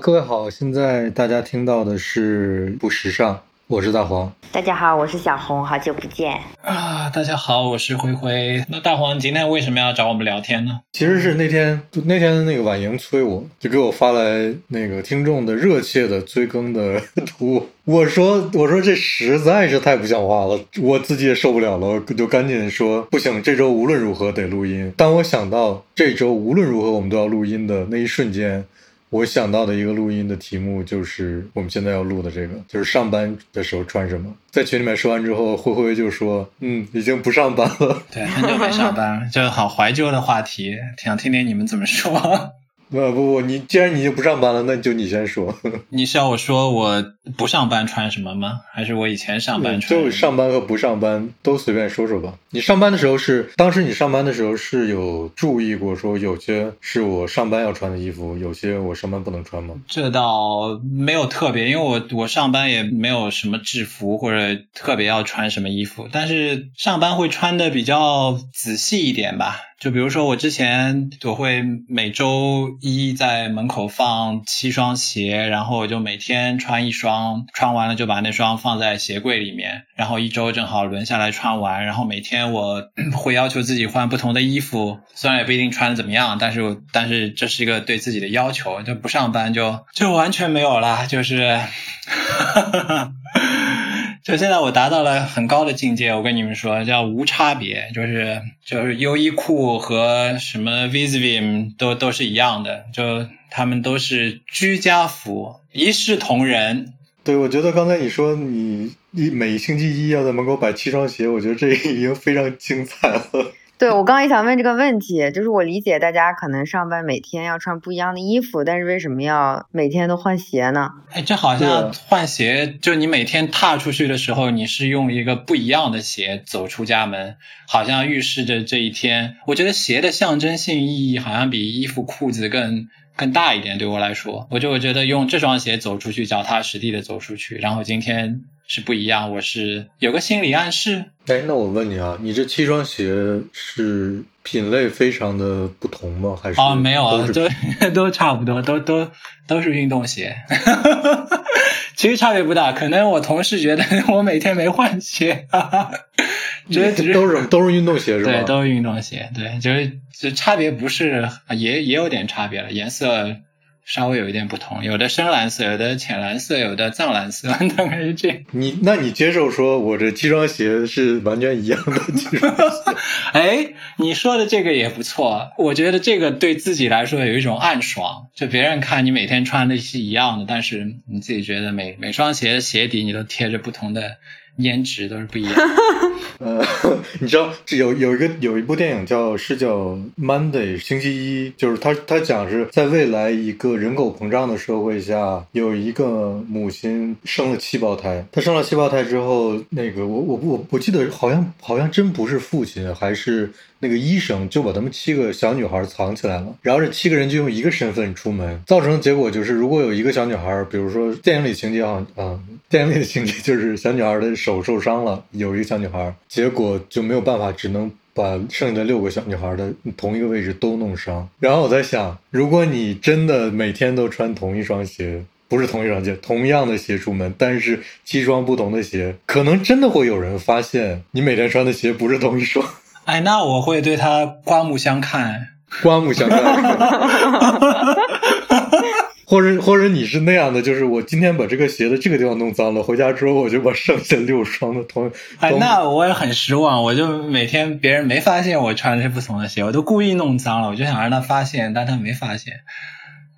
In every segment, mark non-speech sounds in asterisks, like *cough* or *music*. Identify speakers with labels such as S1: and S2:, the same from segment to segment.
S1: 各位好，现在大家听到的是不时尚，我是大黄。
S2: 大家好，我是小红，好久不见
S3: 啊！大家好，我是灰灰。那大黄，你今天为什么要找我们聊天呢？
S1: 其实是那天那天那个婉莹催我，就给我发来那个听众的热切的催更的图。我说我说这实在是太不像话了，我自己也受不了了，就赶紧说不行，这周无论如何得录音。当我想到这周无论如何我们都要录音的那一瞬间。我想到的一个录音的题目就是我们现在要录的这个，就是上班的时候穿什么。在群里面说完之后，灰灰就说：“嗯，已经不上班了。”
S3: 对，很久没上班了，就是好怀旧的话题，想听听你们怎么说。
S1: 不不不，你既然你就不上班了，那就你先说。*laughs*
S3: 你是要我说我不上班穿什么吗？还是我以前上班穿？
S1: 就上班和不上班都随便说说吧。你上班的时候是，当时你上班的时候是有注意过说有些是我上班要穿的衣服，有些我上班不能穿吗？
S3: 这倒没有特别，因为我我上班也没有什么制服或者特别要穿什么衣服，但是上班会穿的比较仔细一点吧。就比如说，我之前我会每周一在门口放七双鞋，然后我就每天穿一双，穿完了就把那双放在鞋柜里面，然后一周正好轮下来穿完，然后每天我 *clears throat* 会要求自己换不同的衣服，虽然也不一定穿的怎么样，但是但是这是一个对自己的要求，就不上班就就完全没有啦，就是。哈哈哈哈就现在，我达到了很高的境界。我跟你们说，叫无差别，就是就是优衣库和什么 Visvim 都都是一样的，就他们都是居家服，一视同仁。
S1: 对，我觉得刚才你说你一每星期一要在门口摆七双鞋，我觉得这已经非常精彩了。
S2: 对，我刚也想问这个问题，就是我理解大家可能上班每天要穿不一样的衣服，但是为什么要每天都换鞋呢？
S3: 哎，这好像换鞋，就你每天踏出去的时候，你是用一个不一样的鞋走出家门，好像预示着这一天。我觉得鞋的象征性意义好像比衣服、裤子更更大一点。对我来说，我就我觉得用这双鞋走出去，脚踏实地的走出去，然后今天。是不一样，我是有个心理暗示。
S1: 哎，那我问你啊，你这七双鞋是品类非常的不同吗？还是
S3: 哦，没有啊，都 *laughs* 都差不多，都都都是运动鞋。*laughs* 其实差别不大，可能我同事觉得我每天没换鞋，觉得只是
S1: 都是都是运动鞋是吧？
S3: 对，都是运动鞋，对，就是就差别不是也也有点差别了，颜色。稍微有一点不同，有的深蓝色，有的浅蓝色，有的藏蓝色，*laughs* 大概是这样。
S1: 你那你接受说我这七双鞋是完全一样的七双鞋？*laughs*
S3: 哎，你说的这个也不错，我觉得这个对自己来说有一种暗爽，就别人看你每天穿的是一样的，但是你自己觉得每每双鞋的鞋底你都贴着不同的。颜值都是不一样。*laughs*
S1: 呃，*laughs* 你知道这有有一个有一部电影叫是叫《Monday》星期一，就是他他讲是在未来一个人口膨胀的社会下，有一个母亲生了七胞胎。她生了七胞胎之后，那个我我我我记得好像好像真不是父亲，还是。那个医生就把他们七个小女孩藏起来了，然后这七个人就用一个身份出门，造成的结果就是，如果有一个小女孩，比如说电影里情节啊啊，电影里的情节就是小女孩的手受伤了，有一个小女孩，结果就没有办法，只能把剩下的六个小女孩的同一个位置都弄伤。然后我在想，如果你真的每天都穿同一双鞋，不是同一双鞋，同样的鞋出门，但是七双不同的鞋，可能真的会有人发现你每天穿的鞋不是同一双。
S3: 哎，那我会对他刮目相看，
S1: 刮目相看。或者或者你是那样的，就是我今天把这个鞋的这个地方弄脏了，回家之后我就把剩下六双的同。
S3: 哎，那我也很失望，我就每天别人没发现我穿的是不同的鞋，我都故意弄脏了，我就想让他发现，但他没发现。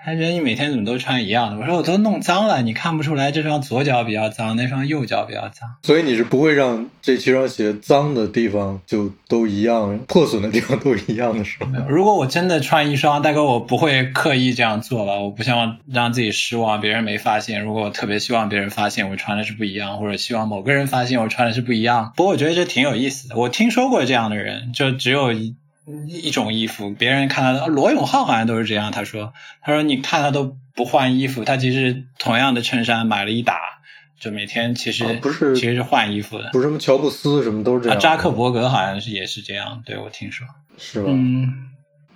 S3: 他觉得你每天怎么都穿一样的？我说我都弄脏了，你看不出来这双左脚比较脏，那双右脚比较脏。
S1: 所以你是不会让这七双鞋脏的地方就都一样，破损的地方都一样的是吗？
S3: 如果我真的穿一双，大哥我不会刻意这样做了，我不希望让自己失望，别人没发现。如果我特别希望别人发现我穿的是不一样，或者希望某个人发现我穿的是不一样，不过我觉得这挺有意思的。我听说过这样的人，就只有一。一种衣服，别人看他，罗永浩好像都是这样。他说：“他说你看他都不换衣服，他其实同样的衬衫买了一打，就每天其实
S1: 不是
S3: 其实是换衣服的。
S1: 不是什么乔布斯什么都是这样。
S3: 扎克伯格好像是也是这样，对我听说
S1: 是吧？
S3: 嗯。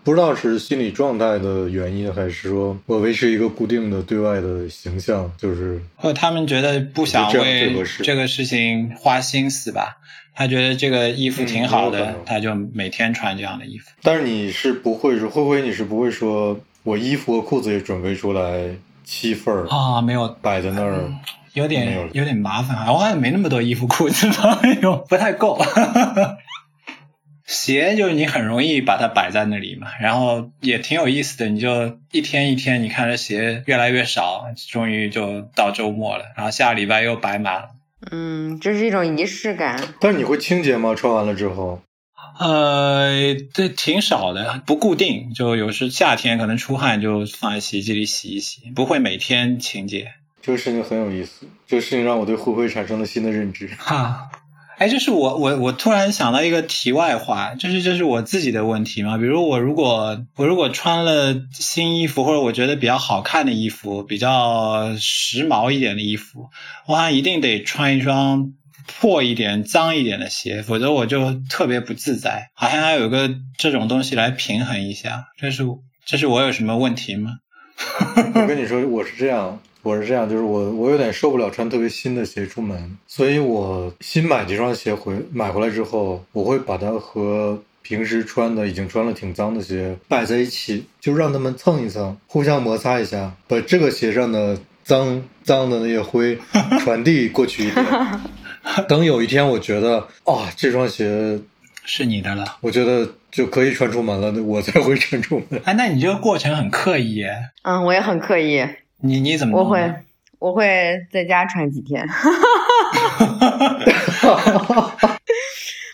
S1: 不知道是心理状态的原因，还是说我维持一个固定的对外的形象，就是
S3: 或者他们觉得不想为这个事情花心思吧。他觉得这个衣服挺好的，他就每天穿这样的衣服。
S1: 但是你是不会说，会不会你是不会说我衣服和裤子也准备出来七份儿
S3: 啊，没有，
S1: 摆在那儿？
S3: 有点有点麻烦啊，我好像没那么多衣服裤子吧，有不太够。*laughs* 鞋就是你很容易把它摆在那里嘛，然后也挺有意思的，你就一天一天，你看这鞋越来越少，终于就到周末了，然后下礼拜又摆满了。
S2: 嗯，这是一种仪式感。
S1: 但是你会清洁吗？穿完了之后？
S3: 呃，这挺少的，不固定，就有时夏天可能出汗就放在洗衣机里洗一洗，不会每天清洁。
S1: 这个事情很有意思，这个事情让我对灰灰产生了新的认知。
S3: 哈，哎，这是我我我突然想到一个题外话，就是这是我自己的问题嘛。比如我如果我如果穿了新衣服，或者我觉得比较好看的衣服，比较时髦一点的衣服，我好像一定得穿一双破一点、脏一点的鞋，否则我就特别不自在。好像要有个这种东西来平衡一下。这是这是我有什么问题吗？*laughs*
S1: 我跟你说，我是这样，我是这样，就是我我有点受不了穿特别新的鞋出门，所以我新买几双鞋回买回来之后，我会把它和平时穿的已经穿了挺脏的鞋摆在一起，就让它们蹭一蹭，互相摩擦一下，把这个鞋上的脏脏的那些灰 *laughs* 传递过去一点。*laughs* 等有一天我觉得啊，这双鞋
S3: 是你的了。
S1: 我觉得就可以穿出门了，我才会穿出门。
S3: 哎，那你这个过程很刻意耶。
S2: 嗯，我也很刻意。
S3: 你你怎么？
S2: 我会，我会在家穿几天。*laughs*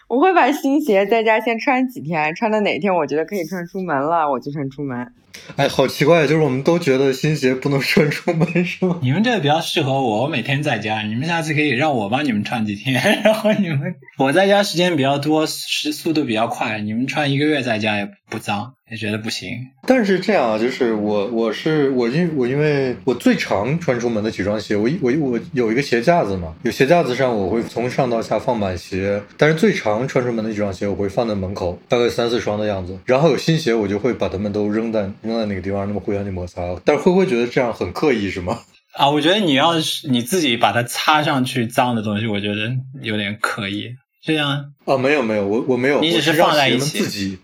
S2: 我会把新鞋在家先穿几天，穿到哪天我觉得可以穿出门了，我就穿出门。
S1: 哎，好奇怪，就是我们都觉得新鞋不能穿出门，是吗？*laughs*
S3: 你们这个比较适合我，我每天在家，你们下次可以让我帮你们穿几天，*laughs* 然后你们我在家时间比较多，时速度比较快，你们穿一个月在家也不脏，也觉得不行。
S1: 但是这样啊，就是我我是我因我因为我最常穿出门的几双鞋，我一我我有一个鞋架子嘛，有鞋架子上我会从上到下放满鞋，但是最常穿出门的几双鞋我会放在门口，大概三四双的样子。然后有新鞋我就会把它们都扔在扔在那个地方，让它们互相去摩擦。但是会不会觉得这样很刻意是吗？
S3: 啊，我觉得你要是你自己把它擦上去脏的东西，我觉得有点刻意。这样
S1: 啊，没有没有，我我没有，
S3: 你只是
S1: 让
S3: 放在一起
S1: 自己。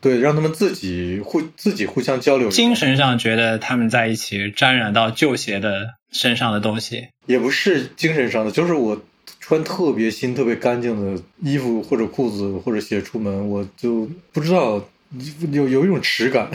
S1: 对，让他们自己互自己互相交流。
S3: 精神上觉得他们在一起沾染到旧鞋的身上的东西，
S1: 也不是精神上的，就是我穿特别新、特别干净的衣服或者裤子或者鞋出门，我就不知道有有一种耻感。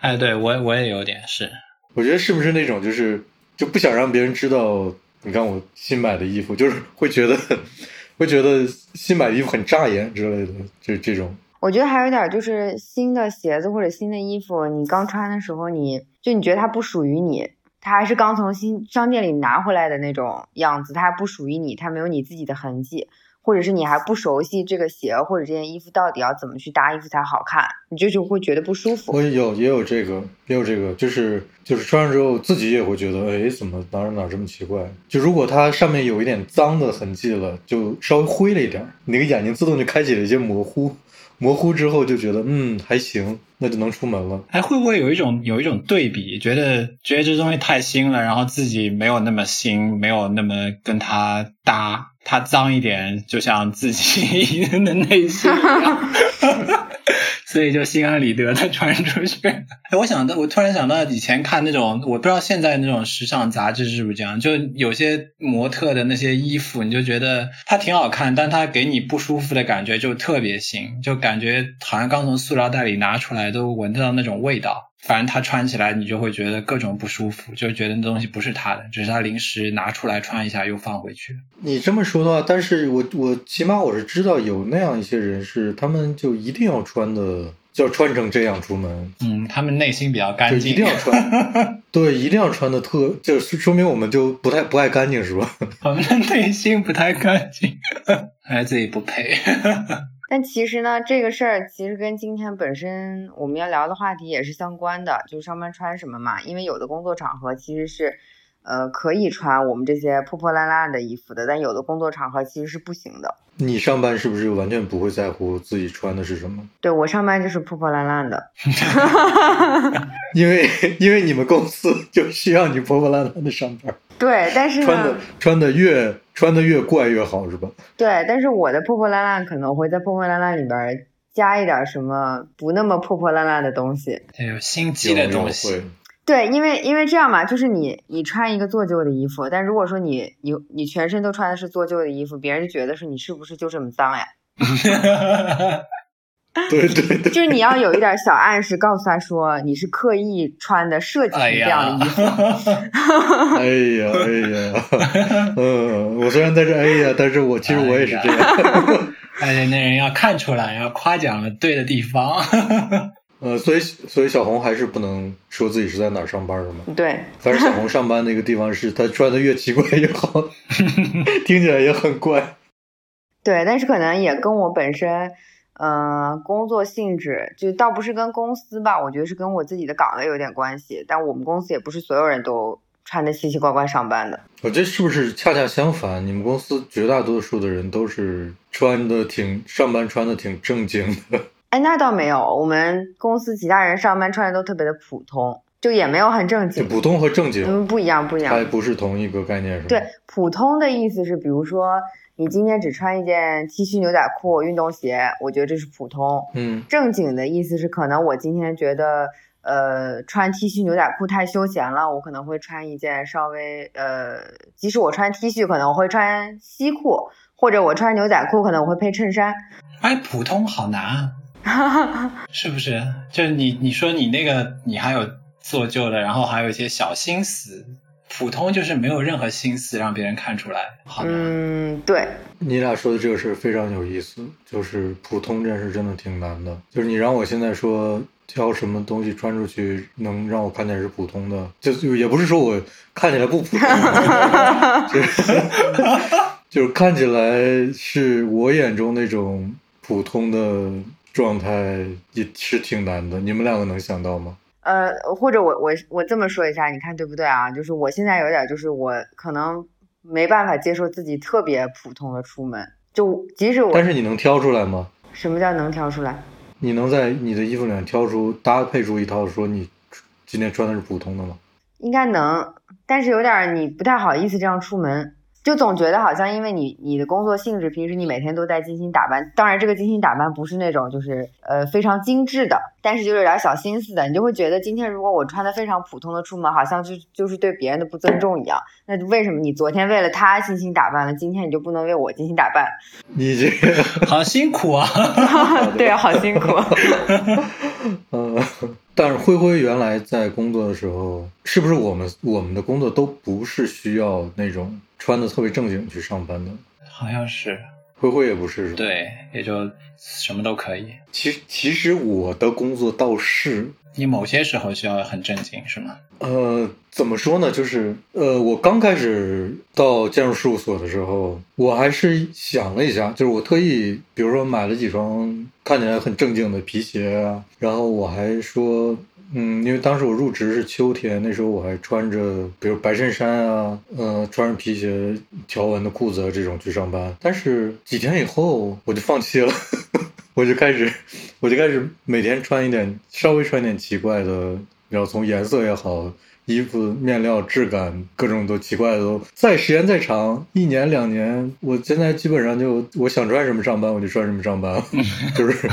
S3: 哎，对我我也有点是，
S1: 我觉得是不是那种就是就不想让别人知道，你看我新买的衣服，就是会觉得 *laughs* 会觉得新买的衣服很扎眼之类的，就这种。
S2: 我觉得还有点就是新的鞋子或者新的衣服，你刚穿的时候你，你就你觉得它不属于你，它还是刚从新商店里拿回来的那种样子，它还不属于你，它没有你自己的痕迹，或者是你还不熟悉这个鞋或者这件衣服到底要怎么去搭衣服才好看，你就就会觉得不舒服。
S1: 我有也有这个，也有这个，就是就是穿上之后自己也会觉得，哎，怎么哪哪这么奇怪？就如果它上面有一点脏的痕迹了，就稍微灰了一点，你那个眼睛自动就开启了一些模糊。模糊之后就觉得嗯还行，那就能出门了。
S3: 哎，会不会有一种有一种对比，觉得觉得这东西太新了，然后自己没有那么新，没有那么跟它搭，它脏一点，就像自己 *laughs* 的内心一样，*laughs* 所以就心安理得的穿出去。哎，我想到，我突然想到以前看那种，我不知道现在那种时尚杂志是不是这样，就有些模特的那些衣服，你就觉得它挺好看，但它给你不舒服的感觉就特别新，就感觉好像刚从塑料袋里拿出来，都闻得到那种味道。反正他穿起来，你就会觉得各种不舒服，就觉得那东西不是他的，只是他临时拿出来穿一下又放回去。
S1: 你这么说的话，但是我我起码我是知道有那样一些人是，他们就一定要穿的，就要穿成这样出门。
S3: 嗯，他们内心比较干净，
S1: 一定要穿。*laughs* 对，一定要穿的特，就说明我们就不太不爱干净，是吧？*laughs*
S3: 我们的内心不太干净，还是自己不配。
S2: 但其实呢，这个事儿其实跟今天本身我们要聊的话题也是相关的，就是上班穿什么嘛。因为有的工作场合其实是，呃，可以穿我们这些破破烂烂的衣服的，但有的工作场合其实是不行的。
S1: 你上班是不是完全不会在乎自己穿的是什么？
S2: 对我上班就是破破烂烂的，*laughs*
S1: 因为因为你们公司就需要你破破烂烂的上班，
S2: 对，但是
S1: 穿的，穿的越穿的越怪越好，是吧？
S2: 对，但是我的破破烂烂可能会在破破烂烂里边加一点什么不那么破破烂烂的东西。
S3: 有心机的东西。
S2: 对，因为因为这样嘛，就是你你穿一个做旧的衣服，但如果说你你你全身都穿的是做旧的衣服，别人就觉得是你是不是就这么脏呀？*laughs* *laughs*
S1: 对对对，
S2: 就是你要有一点小暗示，告诉他说你是刻意穿的设计这样
S3: 呀
S2: 的衣服。*laughs*
S1: 哎呀哎呀，嗯，我虽然在这哎呀，但是我其实我也是这样。*laughs*
S3: 而且那人要看出来，要夸奖了对的地方。
S1: 呃，所以所以小红还是不能说自己是在哪儿上班的嘛。
S2: 对，
S1: 反正小红上班那个地方是她穿的越奇怪越好，听起来也很怪。
S2: 对，但是可能也跟我本身，呃，工作性质，就倒不是跟公司吧，我觉得是跟我自己的岗位有点关系。但我们公司也不是所有人都穿的奇奇怪怪上班的。
S1: 我这是不是恰恰相反？你们公司绝大多数的人都是穿的挺上班穿的挺正经的。*laughs*
S2: 哎，那倒没有，我们公司其他人上班穿的都特别的普通，就也没有很正经。
S1: 就普通和正经，
S2: 嗯，不一样，不一样。
S1: 它不是同一个概念，是吗？
S2: 对，普通的意思是，比如说你今天只穿一件 T 恤、牛仔裤、运动鞋，我觉得这是普通。
S1: 嗯
S2: 正经的意思是，可能我今天觉得，呃，穿 T 恤、牛仔裤太休闲了，我可能会穿一件稍微，呃，即使我穿 T 恤，可能我会穿西裤，或者我穿牛仔裤，可能我会配衬衫。
S3: 哎，普通好难啊，*laughs* 是不是？就是你你说你那个你还有做旧的，然后还有一些小心思，普通就是没有任何心思让别人看出来，好难。
S2: 嗯，对，
S1: 你俩说的这个事儿非常有意思，就是普通这件事真的挺难的。就是你让我现在说挑什么东西穿出去能让我看起来是普通的，就就也不是说我看起来不普通，*laughs* 就是 *laughs* 就是看起来是我眼中那种普通的状态，也是挺难的。你们两个能想到吗？
S2: 呃，或者我我我这么说一下，你看对不对啊？就是我现在有点，就是我可能没办法接受自己特别普通的出门，就即使我
S1: 但是你能挑出来吗？
S2: 什么叫能挑出来？
S1: 你能在你的衣服里面挑出搭配出一套说你今天穿的是普通的吗？
S2: 应该能，但是有点儿你不太好意思这样出门，就总觉得好像因为你你的工作性质，平时你每天都在精心打扮，当然这个精心打扮不是那种就是呃非常精致的，但是就是有点小心思的，你就会觉得今天如果我穿的非常普通的出门，好像就就是对别人的不尊重一样。那为什么你昨天为了他精心打扮了，今天你就不能为我精心打扮？*laughs*
S1: 你这个，
S3: 好辛苦啊！*laughs*
S2: 对啊，好辛苦。
S1: 呃，*laughs* 但是灰灰原来在工作的时候，是不是我们我们的工作都不是需要那种穿的特别正经去上班的？
S3: 好像是，
S1: 灰灰也不是，是吧？。
S3: 对，也就什么都可以。
S1: 其实其实我的工作倒是，
S3: 你某些时候需要很正经，是吗？
S1: 呃，怎么说呢？就是呃，我刚开始到建筑事务所的时候，我还是想了一下，就是我特意，比如说买了几双看起来很正经的皮鞋啊，然后我还说。嗯，因为当时我入职是秋天，那时候我还穿着，比如白衬衫啊，呃，穿着皮鞋、条纹的裤子啊这种去上班。但是几天以后我就放弃了，我就开始，我就开始每天穿一点稍微穿一点奇怪的，然后从颜色也好，衣服面料质感各种都奇怪的都。再时间再长，一年两年，我现在基本上就我想穿什么上班我就穿什么上班，*laughs* 就是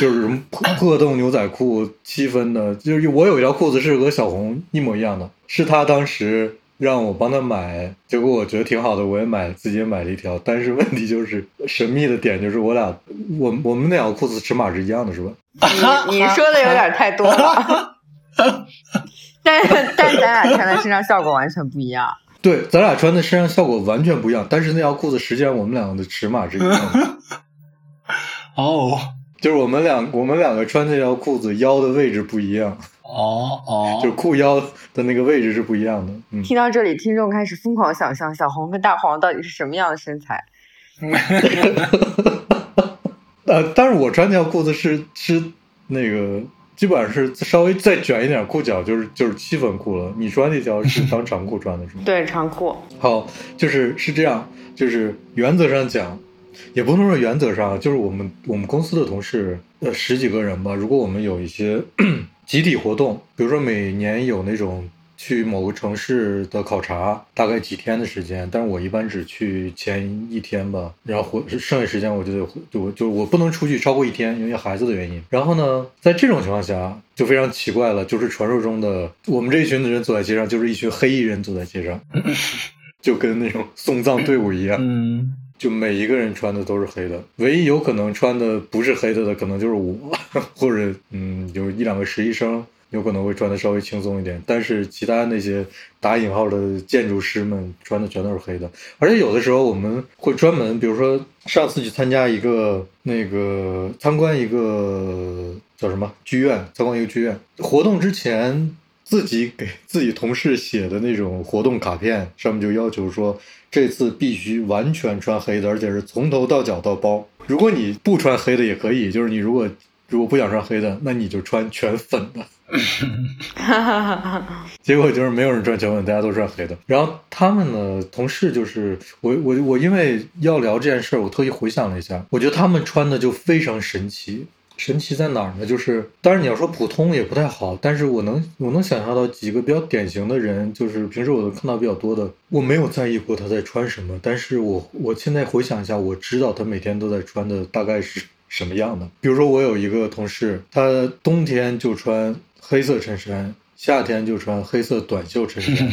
S1: 就是什么破破洞牛仔裤七分的，就是我有一条裤子是和小红一模一样的，是她当时。让我帮他买，结果我觉得挺好的，我也买自己也买了一条。但是问题就是神秘的点就是我俩，我我们那条裤子尺码是一样的，是吧？*laughs*
S2: 你你说的有点太多了，*laughs* 但但咱俩穿在身上效果完全不一样。*laughs*
S1: 对，咱俩穿的身上效果完全不一样，但是那条裤子实际上我们两个的尺码是一样的，
S3: 哦
S1: 就是我们两我们两个穿这条裤子腰的位置不一样，
S3: 哦哦，
S1: 就裤腰的那个位置是不一样的。嗯，
S2: 听到这里，听众开始疯狂想象小红跟大黄到底是什么样的身材。*laughs*
S1: 呃，但是我穿那条裤子是是那个基本上是稍微再卷一点裤脚，就是就是七分裤了。你穿那条是当长裤穿的是吗？
S2: 对，长裤。
S1: 好，就是是这样，就是原则上讲，也不能说原则上，就是我们我们公司的同事呃十几个人吧，如果我们有一些集体活动，比如说每年有那种。去某个城市的考察，大概几天的时间，但是我一般只去前一天吧，然后回剩下时间我就得就就我不能出去超过一天，因为孩子的原因。然后呢，在这种情况下就非常奇怪了，就是传说中的我们这一群的人走在街上，就是一群黑衣人走在街上，*laughs* 就跟那种送葬队伍一样，
S3: 嗯，
S1: 就每一个人穿的都是黑的，唯一有可能穿的不是黑的的，可能就是我，*laughs* 或者嗯，有一两个实习生。有可能会穿的稍微轻松一点，但是其他那些打引号的建筑师们穿的全都是黑的，而且有的时候我们会专门，比如说上次去参加一个那个参观一个叫什么？剧院，参观一个剧院。活动之前，自己给自己同事写的那种活动卡片上面就要求说，这次必须完全穿黑的，而且是从头到脚到包。如果你不穿黑的也可以，就是你如果如果不想穿黑的，那你就穿全粉的。
S2: 哈哈哈哈
S1: 结果就是没有人穿全粉，大家都穿黑的。然后他们呢，同事就是我我我，因为要聊这件事儿，我特意回想了一下，我觉得他们穿的就非常神奇。神奇在哪儿呢？就是当然你要说普通也不太好，但是我能我能想象到几个比较典型的人，就是平时我都看到比较多的，我没有在意过他在穿什么，但是我我现在回想一下，我知道他每天都在穿的大概是什么样的。比如说我有一个同事，他冬天就穿。黑色衬衫，夏天就穿黑色短袖衬衫，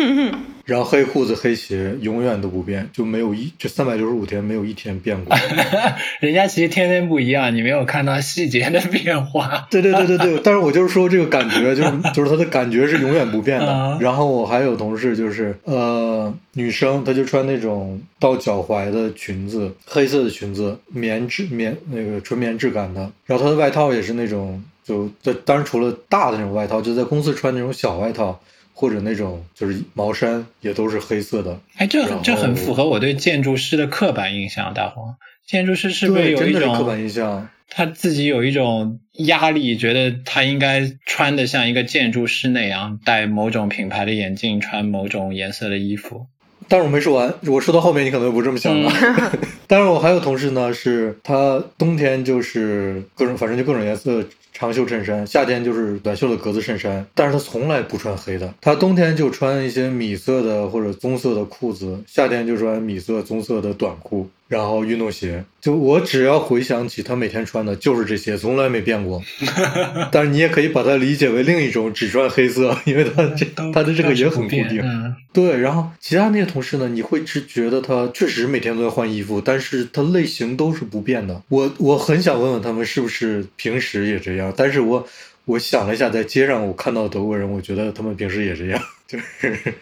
S1: *laughs* 然后黑裤子、黑鞋永远都不变，就没有一这三百六十五天没有一天变过。*laughs*
S3: 人家其实天天不一样，你没有看到细节的变化。
S1: 对对对对对，*laughs* 但是我就是说这个感觉，就是就是他的感觉是永远不变的。然后我还有同事就是呃女生，她就穿那种到脚踝的裙子，黑色的裙子，棉质棉那个纯棉质感的，然后她的外套也是那种。就在当然除了大的那种外套，就在公司穿那种小外套或者那种就是毛衫，也都是黑色的。
S3: 哎，这这很符合我对建筑师的刻板印象。大黄，建筑师是不是有一种
S1: 刻板印象？
S3: 他自己有一种压力，觉得他应该穿的像一个建筑师那样，戴某种品牌的眼镜，穿某种颜色的衣服。
S1: 但是我没说完，我说到后面你可能不这么想了。*laughs* 但是我还有同事呢，是他冬天就是各种，反正就各种颜色。长袖衬衫，夏天就是短袖的格子衬衫，但是他从来不穿黑的，他冬天就穿一些米色的或者棕色的裤子，夏天就穿米色、棕色的短裤。然后运动鞋，就我只要回想起他每天穿的就是这些，从来没变过。*laughs* 但是你也可以把它理解为另一种只穿黑色，因为他这他的这个也很固定。对，然后其他那些同事呢，你会只觉得他确实每天都在换衣服，但是他类型都是不变的。我我很想问问他们是不是平时也这样，但是我我想了一下，在街上我看到德国人，我觉得他们平时也这样，就是。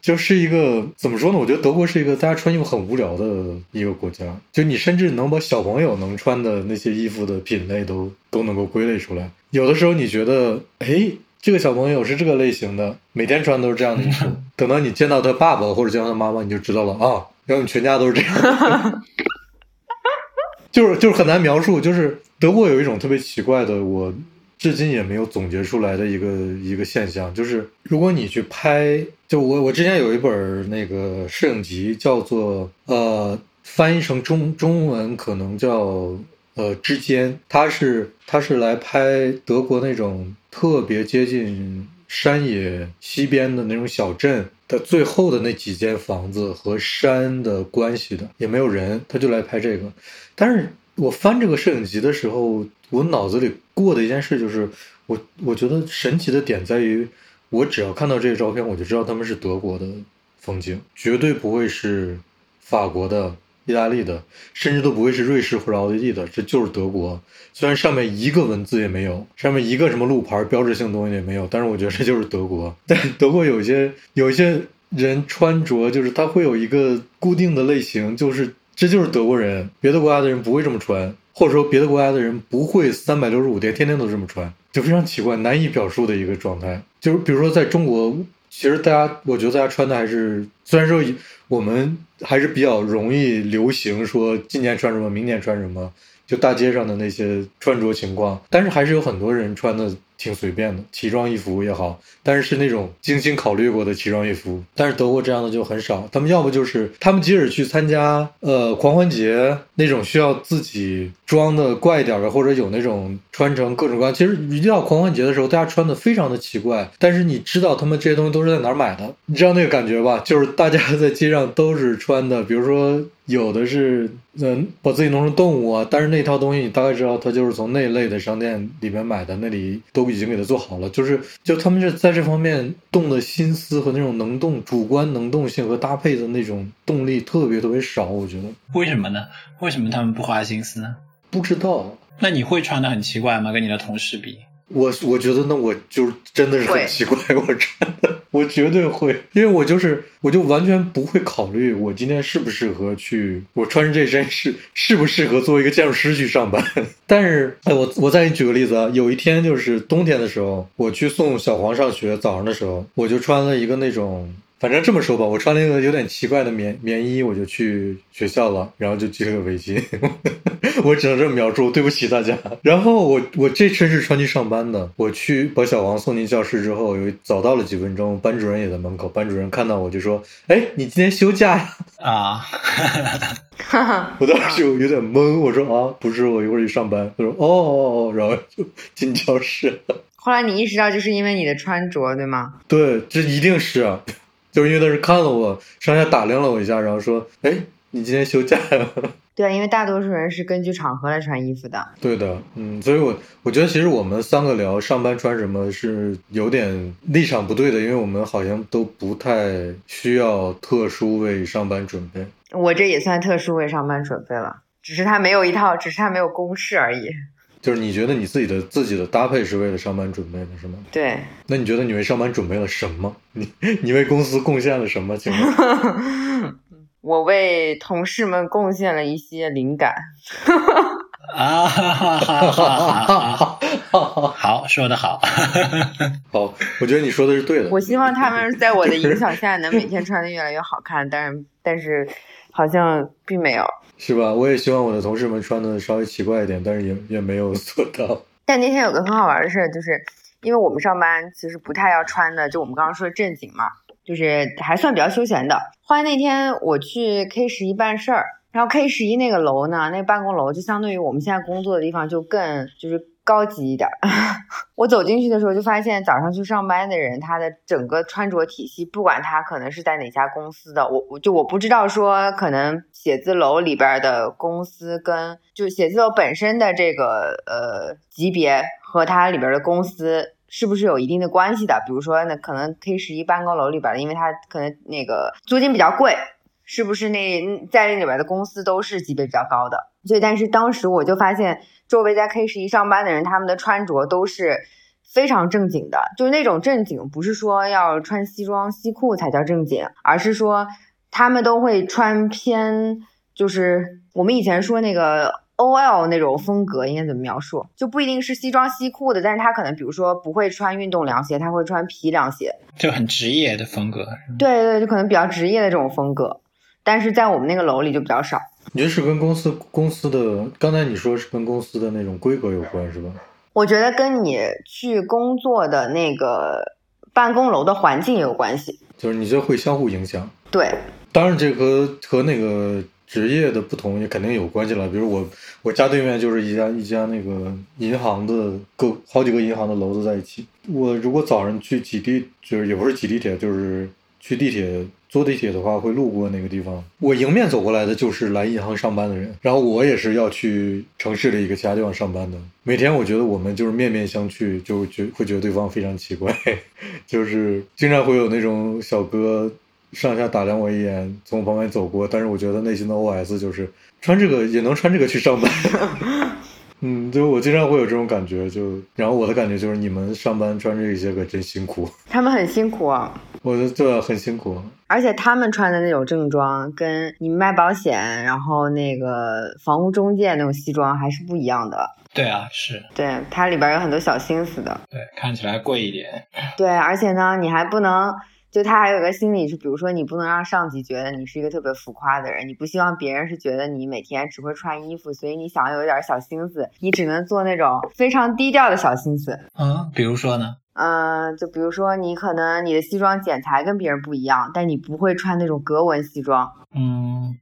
S1: 就是一个怎么说呢？我觉得德国是一个大家穿衣服很无聊的一个国家。就你甚至能把小朋友能穿的那些衣服的品类都都能够归类出来。有的时候你觉得，哎，这个小朋友是这个类型的，每天穿都是这样的衣服。等到你见到他爸爸或者见到他妈妈，你就知道了啊。然后你全家都是这样，就是就是很难描述。就是德国有一种特别奇怪的我。至今也没有总结出来的一个一个现象，就是如果你去拍，就我我之前有一本那个摄影集，叫做呃翻译成中中文可能叫呃之间，它是它是来拍德国那种特别接近山野西边的那种小镇的最后的那几间房子和山的关系的，也没有人，他就来拍这个，但是。我翻这个摄影集的时候，我脑子里过的一件事就是，我我觉得神奇的点在于，我只要看到这些照片，我就知道他们是德国的风景，绝对不会是法国的、意大利的，甚至都不会是瑞士或者奥地利的，这就是德国。虽然上面一个文字也没有，上面一个什么路牌标志性东西也没有，但是我觉得这就是德国。但德国有一些有一些人穿着，就是他会有一个固定的类型，就是。这就是德国人，别的国家的人不会这么穿，或者说别的国家的人不会三百六十五天天天都这么穿，就非常奇怪、难以表述的一个状态。就是比如说在中国，其实大家，我觉得大家穿的还是，虽然说我们还是比较容易流行说今年穿什么，明年穿什么，就大街上的那些穿着情况，但是还是有很多人穿的。挺随便的奇装异服也好，但是是那种精心考虑过的奇装异服。但是德国这样的就很少，他们要不就是他们即使去参加呃狂欢节那种需要自己装的怪一点的，或者有那种穿成各种各样。其实一到狂欢节的时候，大家穿的非常的奇怪，但是你知道他们这些东西都是在哪儿买的，你知道那个感觉吧？就是大家在街上都是穿的，比如说。有的是，嗯，把自己弄成动物啊，但是那套东西你大概知道，他就是从那类的商店里面买的，那里都已经给他做好了。就是，就他们是在这方面动的心思和那种能动、主观能动性和搭配的那种动力特别特别少，我觉得。
S3: 为什么呢？为什么他们不花心思呢？
S1: 不知道。
S3: 那你会穿的很奇怪吗？跟你的同事比？
S1: 我我觉得那我就真的是很奇怪，*laughs* 我穿的我绝对会，因为我就是我就完全不会考虑我今天适不适合去，我穿着这身是适不适合作为一个建筑师去上班。*laughs* 但是哎，我我再给你举个例子啊，有一天就是冬天的时候，我去送小黄上学，早上的时候我就穿了一个那种。反正这么说吧，我穿了一个有点奇怪的棉棉衣，我就去学校了，然后就系了个围巾。*laughs* 我只能这么描述，对不起大家。然后我我这身是穿去上班的。我去把小王送进教室之后，有早到了几分钟，班主任也在门口。班主任看到我就说：“哎，你今天休假呀？” *laughs*
S3: 啊，*laughs*
S1: 我当时就有点懵，我说：“啊，不是，我一会儿去上班。”他说：“哦哦哦。”然后就进教室。
S2: 后来你意识到，就是因为你的穿着，对吗？
S1: 对，这一定是。就是因为他是看了我上下打量了我一下，然后说：“哎，你今天休假呀？” *laughs*
S2: 对，因为大多数人是根据场合来穿衣服的。
S1: 对的，嗯，所以我我觉得其实我们三个聊上班穿什么是有点立场不对的，因为我们好像都不太需要特殊为上班准备。
S2: 我这也算特殊为上班准备了，只是他没有一套，只是他没有公式而已。
S1: 就是你觉得你自己的自己的搭配是为了上班准备的，是吗？
S2: 对。
S1: 那你觉得你为上班准备了什么？你 *laughs* 你为公司贡献了什么？请问？*laughs*
S2: 我为同事们贡献了一些灵感。
S3: 啊哈哈哈哈哈！好，说的好。*laughs*
S1: 好，我觉得你说的是对的。
S2: 我希望他们在我的影响下能每天穿的越来越好看，但是但是好像并没有。
S1: 是吧？我也希望我的同事们穿的稍微奇怪一点，但是也也没有做到。*laughs*
S2: 但那天有个很好玩的事，就是因为我们上班其实不太要穿的，就我们刚刚说的正经嘛，就是还算比较休闲的。后来那天我去 K 十一办事儿，然后 K 十一那个楼呢，那个办公楼就相对于我们现在工作的地方就更就是。高级一点，我走进去的时候就发现，早上去上班的人，他的整个穿着体系，不管他可能是在哪家公司的，我我就我不知道说，可能写字楼里边的公司跟就写字楼本身的这个呃级别和它里边的公司是不是有一定的关系的？比如说，那可能 K 十一办公楼里边的，因为它可能那个租金比较贵，是不是那在那里边的公司都是级别比较高的？所以，但是当时我就发现。周围在 K 十一上班的人，他们的穿着都是非常正经的，就是那种正经，不是说要穿西装西裤才叫正经，而是说他们都会穿偏，就是我们以前说那个 OL 那种风格，应该怎么描述？就不一定是西装西裤的，但是他可能比如说不会穿运动凉鞋，他会穿皮凉鞋，
S3: 就很职业的风格。
S2: 对对，就可能比较职业的这种风格，但是在我们那个楼里就比较少。
S1: 你觉得是跟公司公司的？刚才你说是跟公司的那种规格有关，是吧？
S2: 我觉得跟你去工作的那个办公楼的环境有关系。
S1: 就是你这会相互影响。
S2: 对，
S1: 当然这和和那个职业的不同也肯定有关系了。比如我我家对面就是一家一家那个银行的各好几个银行的楼子在一起。我如果早上去挤地，就是也不是挤地铁，就是去地铁。坐地铁的话会路过那个地方，我迎面走过来的就是来银行上班的人，然后我也是要去城市的一个其他地方上班的。每天我觉得我们就是面面相觑，就觉会觉得对方非常奇怪，*laughs* 就是经常会有那种小哥上下打量我一眼，从我旁边走过，但是我觉得内心的 OS 就是穿这个也能穿这个去上班。*laughs* 嗯，就我经常会有这种感觉，就然后我的感觉就是你们上班穿这些可真辛苦。
S2: 他们很辛苦啊，
S1: 我觉得这，很辛苦。
S2: 而且他们穿的那种正装，跟你卖保险，然后那个房屋中介那种西装还是不一样的。
S3: 对啊，是。
S2: 对，它里边有很多小心思的。
S3: 对，看起来贵一点。
S2: 对，而且呢，你还不能就他还有个心理是，比如说你不能让上级觉得你是一个特别浮夸的人，你不希望别人是觉得你每天只会穿衣服，所以你想要有点小心思，你只能做那种非常低调的小心思。
S3: 嗯，比如说呢？
S2: 嗯，就比如说你可能你的西装剪裁跟别人不一样，但你不会穿那种格纹西装。
S3: 嗯，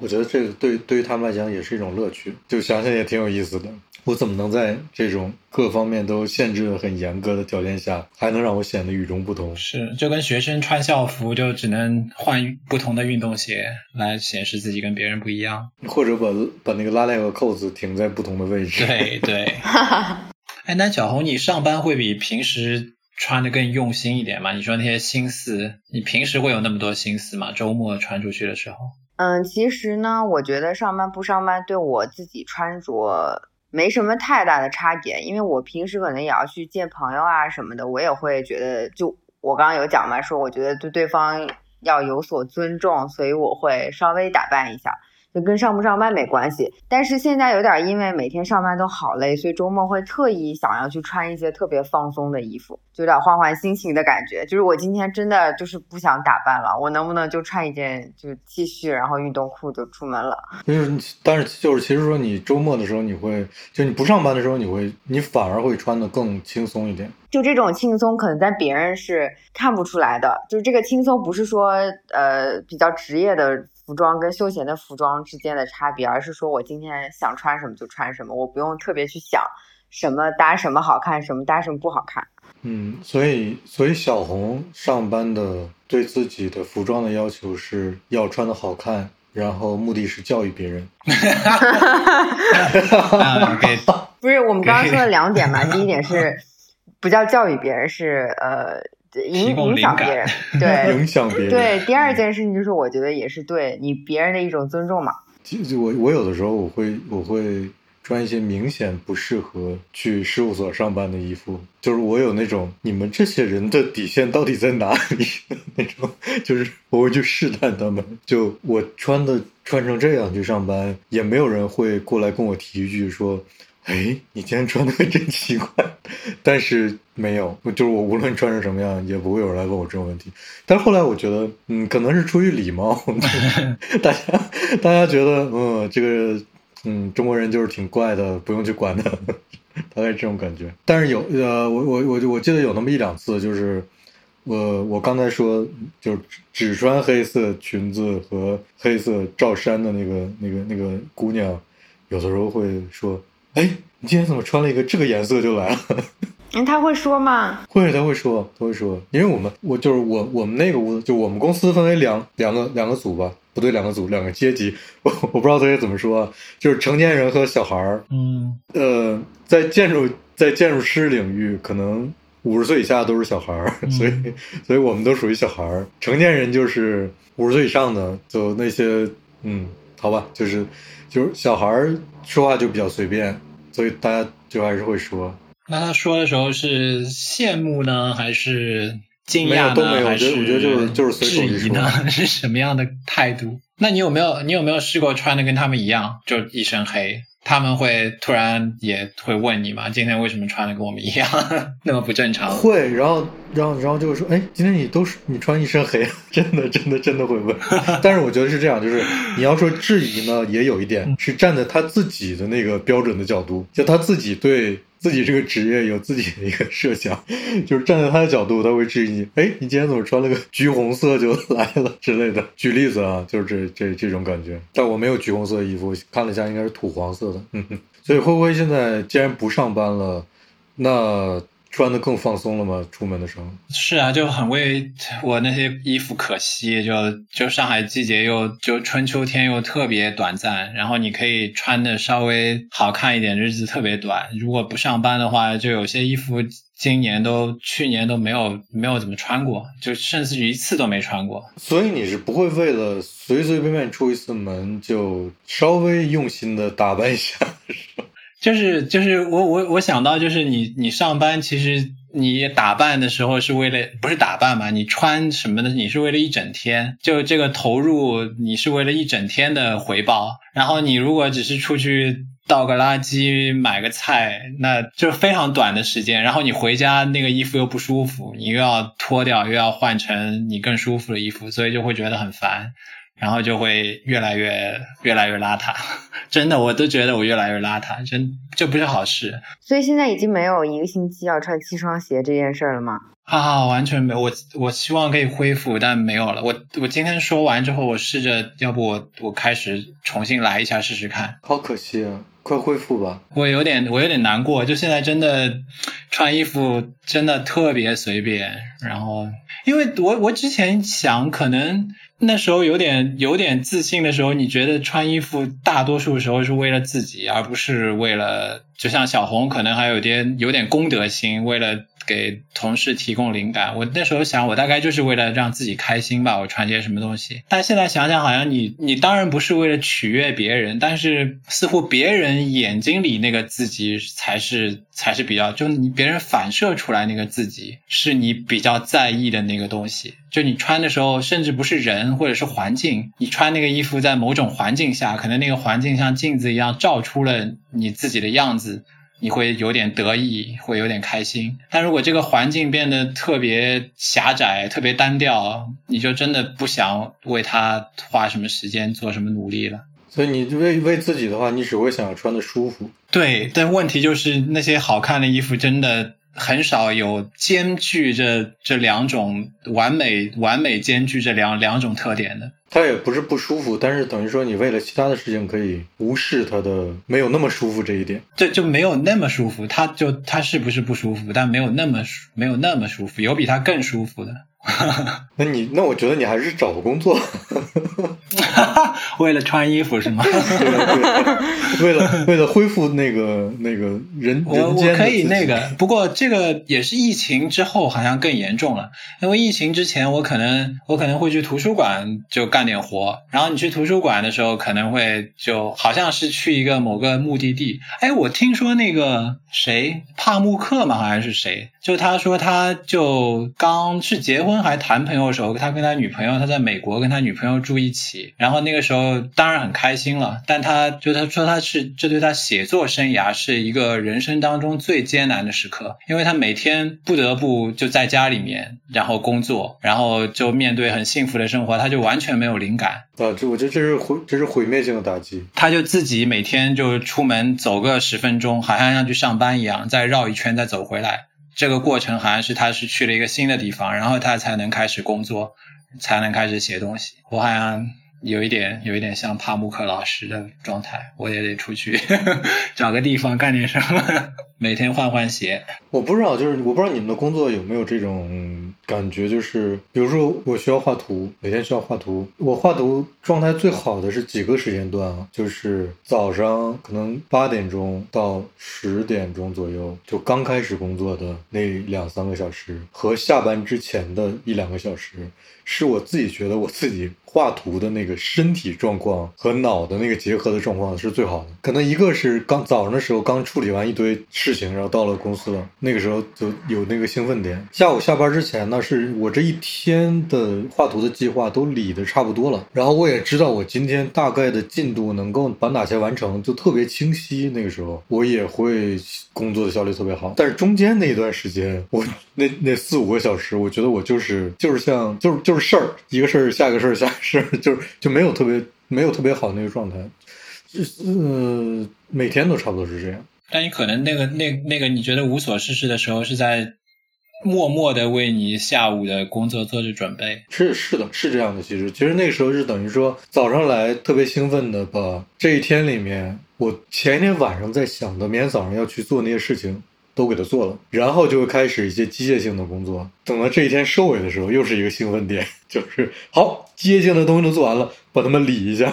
S1: 我觉得这个对对于他们来讲也是一种乐趣，就想想也挺有意思的。我怎么能在这种各方面都限制的很严格的条件下，还能让我显得与众不同？
S3: 是，就跟学生穿校服，就只能换不同的运动鞋来显示自己跟别人不一样。
S1: 或者把把那个拉链和扣子停在不同的位置。
S3: 对对。*laughs* 哎，那小红，你上班会比平时穿的更用心一点吗？你说那些心思，你平时会有那么多心思吗？周末穿出去的时候？
S2: 嗯，其实呢，我觉得上班不上班对我自己穿着。没什么太大的差别，因为我平时可能也要去见朋友啊什么的，我也会觉得，就我刚刚有讲嘛，说我觉得对对方要有所尊重，所以我会稍微打扮一下。就跟上不上班没关系，但是现在有点因为每天上班都好累，所以周末会特意想要去穿一些特别放松的衣服，就有点换换心情的感觉。就是我今天真的就是不想打扮了，我能不能就穿一件就 T 恤，然后运动裤就出门了？
S1: 就是，但是就是其实说你周末的时候你会，就你不上班的时候你会，你反而会穿的更轻松一点。
S2: 就这种轻松，可能在别人是看不出来的。就是这个轻松不是说呃比较职业的。服装跟休闲的服装之间的差别，而是说我今天想穿什么就穿什么，我不用特别去想什么搭什么好看，什么搭什么不好看。
S1: 嗯，所以所以小红上班的对自己的服装的要求是要穿的好看，然后目的是教育别人。*laughs*
S2: 不是，我们刚刚说了两点嘛，*laughs* 第一点是不叫教育别人，是呃。影 *laughs* *laughs* 影响别人，对
S1: 影响别人。
S2: 对，第二件事情就是，我觉得也是对你别人的一种尊重嘛。
S1: 就就我我有的时候我会我会穿一些明显不适合去事务所上班的衣服，就是我有那种你们这些人的底线到底在哪里 *laughs* 那种，就是我会去试探他们。就我穿的穿成这样去上班，也没有人会过来跟我提一句说。哎，你今天穿的真奇怪，但是没有，就是我无论穿成什么样，也不会有人来问我这种问题。但是后来我觉得，嗯，可能是出于礼貌，大家大家觉得，嗯，这个，嗯，中国人就是挺怪的，不用去管他，*laughs* 大概这种感觉。但是有，呃，我我我我记得有那么一两次，就是我我刚才说，就只穿黑色裙子和黑色罩衫的那个那个那个姑娘，有的时候会说。哎，你今天怎么穿了一个这个颜色就来了？
S2: 嗯，他会说吗？
S1: 会，他会说，他会说。因为我们，我就是我，我们那个屋子，就我们公司分为两两个两个组吧，不对，两个组，两个阶级。我我不知道这些怎么说，就是成年人和小孩儿。
S3: 嗯，
S1: 呃，在建筑在建筑师领域，可能五十岁以下都是小孩儿，所以所以我们都属于小孩儿。成年人就是五十岁以上的，就那些，嗯，好吧，就是就是小孩儿说话就比较随便。所以大家就还是会说。
S3: 那他说的时候是羡慕呢，还是惊讶
S1: 呢？
S3: 还是
S1: 我觉得就是就是
S3: 质疑呢？*laughs* 是什么样的态度？那你有没有你有没有试过穿的跟他们一样，就一身黑？他们会突然也会问你吗？今天为什么穿的跟我们一样，*laughs* 那么不正常？
S1: 会，然后，然后，然后就会说，哎，今天你都是你穿一身黑，*laughs* 真的，真的，真的会问。*laughs* 但是我觉得是这样，就是你要说质疑呢，也有一点是站在他自己的那个标准的角度，就他自己对。自己这个职业有自己的一个设想，*laughs* 就是站在他的角度，他会质疑你：哎，你今天怎么穿了个橘红色就来了之类的。举例子啊，就是这这这种感觉。但我没有橘红色的衣服，看了一下，应该是土黄色的。嗯哼，所以灰灰现在既然不上班了，那。穿的更放松了吗？出门的时候
S3: 是啊，就很为我那些衣服可惜。就就上海季节又就春秋天又特别短暂，然后你可以穿的稍微好看一点，日子特别短。如果不上班的话，就有些衣服今年都去年都没有没有怎么穿过，就甚至于一次都没穿过。
S1: 所以你是不会为了随随便便出一次门就稍微用心的打扮一下，是吧？
S3: 就是就是我我我想到就是你你上班其实你打扮的时候是为了不是打扮嘛？你穿什么的你是为了一整天，就这个投入你是为了一整天的回报。然后你如果只是出去倒个垃圾、买个菜，那就非常短的时间。然后你回家那个衣服又不舒服，你又要脱掉，又要换成你更舒服的衣服，所以就会觉得很烦。然后就会越来越越来越邋遢，*laughs* 真的，我都觉得我越来越邋遢，真这不是好事。
S2: 所以现在已经没有一个星期要穿七双鞋这件事了吗？
S3: 啊，完全没有。我我希望可以恢复，但没有了。我我今天说完之后，我试着，要不我我开始重新来一下试试看。
S1: 好可惜啊，快恢复吧。
S3: 我有点我有点难过，就现在真的穿衣服真的特别随便。然后，因为我我之前想可能。那时候有点有点自信的时候，你觉得穿衣服大多数时候是为了自己，而不是为了，就像小红可能还有点有点公德心，为了。给同事提供灵感，我那时候想，我大概就是为了让自己开心吧，我传些什么东西。但现在想想，好像你你当然不是为了取悦别人，但是似乎别人眼睛里那个自己才是才是比较，就你别人反射出来那个自己是你比较在意的那个东西。就你穿的时候，甚至不是人或者是环境，你穿那个衣服在某种环境下，可能那个环境像镜子一样照出了你自己的样子。你会有点得意，会有点开心。但如果这个环境变得特别狭窄、特别单调，你就真的不想为它花什么时间、做什么努力了。
S1: 所以你为为自己的话，你只会想要穿的舒服。
S3: 对，但问题就是那些好看的衣服真的。很少有兼具这这两种完美完美兼具这两两种特点的。
S1: 它也不是不舒服，但是等于说你为了其他的事情可以无视他的没有那么舒服这一点。
S3: 这就没有那么舒服，他就他是不是不舒服？但没有那么舒没有那么舒服，有比他更舒服的。*laughs*
S1: 那你那我觉得你还是找个工作。*laughs* *laughs*
S3: 为了穿衣服是吗？*laughs*
S1: 为了为了恢复那个那个人
S3: 我我可以那个，不过这个也是疫情之后好像更严重了。因为疫情之前我可能我可能会去图书馆就干点活，然后你去图书馆的时候可能会就好像是去一个某个目的地。哎，我听说那个谁帕慕克嘛，好像是谁，就他说他就刚是结婚还谈朋友的时候，他跟他女朋友他在美国跟他女朋友住一起，然后那个时候当然很开心了，但他就他说他是这对他写作生涯是一个人生当中最艰难的时刻，因为他每天不得不就在家里面，然后工作，然后就面对很幸福的生活，他就完全没有灵感
S1: 啊！这我觉得这是毁这是毁灭性的打击。
S3: 他就自己每天就出门走个十分钟，好像要去上班一样，再绕一圈再走回来。这个过程好像是他是去了一个新的地方，然后他才能开始工作，才能开始写东西。我好像。有一点，有一点像帕慕克老师的状态，我也得出去 *laughs* 找个地方干点什么，*laughs* 每天换换鞋。
S1: 我不知道，就是我不知道你们的工作有没有这种感觉，就是比如说我需要画图，每天需要画图，我画图状态最好的是几个时间段啊，就是早上可能八点钟到十点钟左右，就刚开始工作的那两三个小时，和下班之前的一两个小时。是我自己觉得我自己画图的那个身体状况和脑的那个结合的状况是最好的。可能一个是刚早上的时候刚处理完一堆事情，然后到了公司了，那个时候就有那个兴奋点。下午下班之前呢，是我这一天的画图的计划都理的差不多了，然后我也知道我今天大概的进度能够把哪些完成，就特别清晰。那个时候我也会工作的效率特别好。但是中间那一段时间，我那那四五个小时，我觉得我就是就是像就是就是。事儿一个事儿下一个事儿下个事儿，*laughs* 就是就没有特别没有特别好那个状态，嗯，每天都差不多是这样。
S3: 但你可能那个那那个你觉得无所事事的时候，是在默默的为你下午的工作做着准备。
S1: 是是的，是这样的。其实其实那个时候是等于说早上来特别兴奋的，把这一天里面我前一天晚上在想的，明天早上要去做那些事情。都给他做了，然后就会开始一些机械性的工作。等到这一天收尾的时候，又是一个兴奋点，*laughs* 就是好，机械性的东西都做完了，把它们理一下。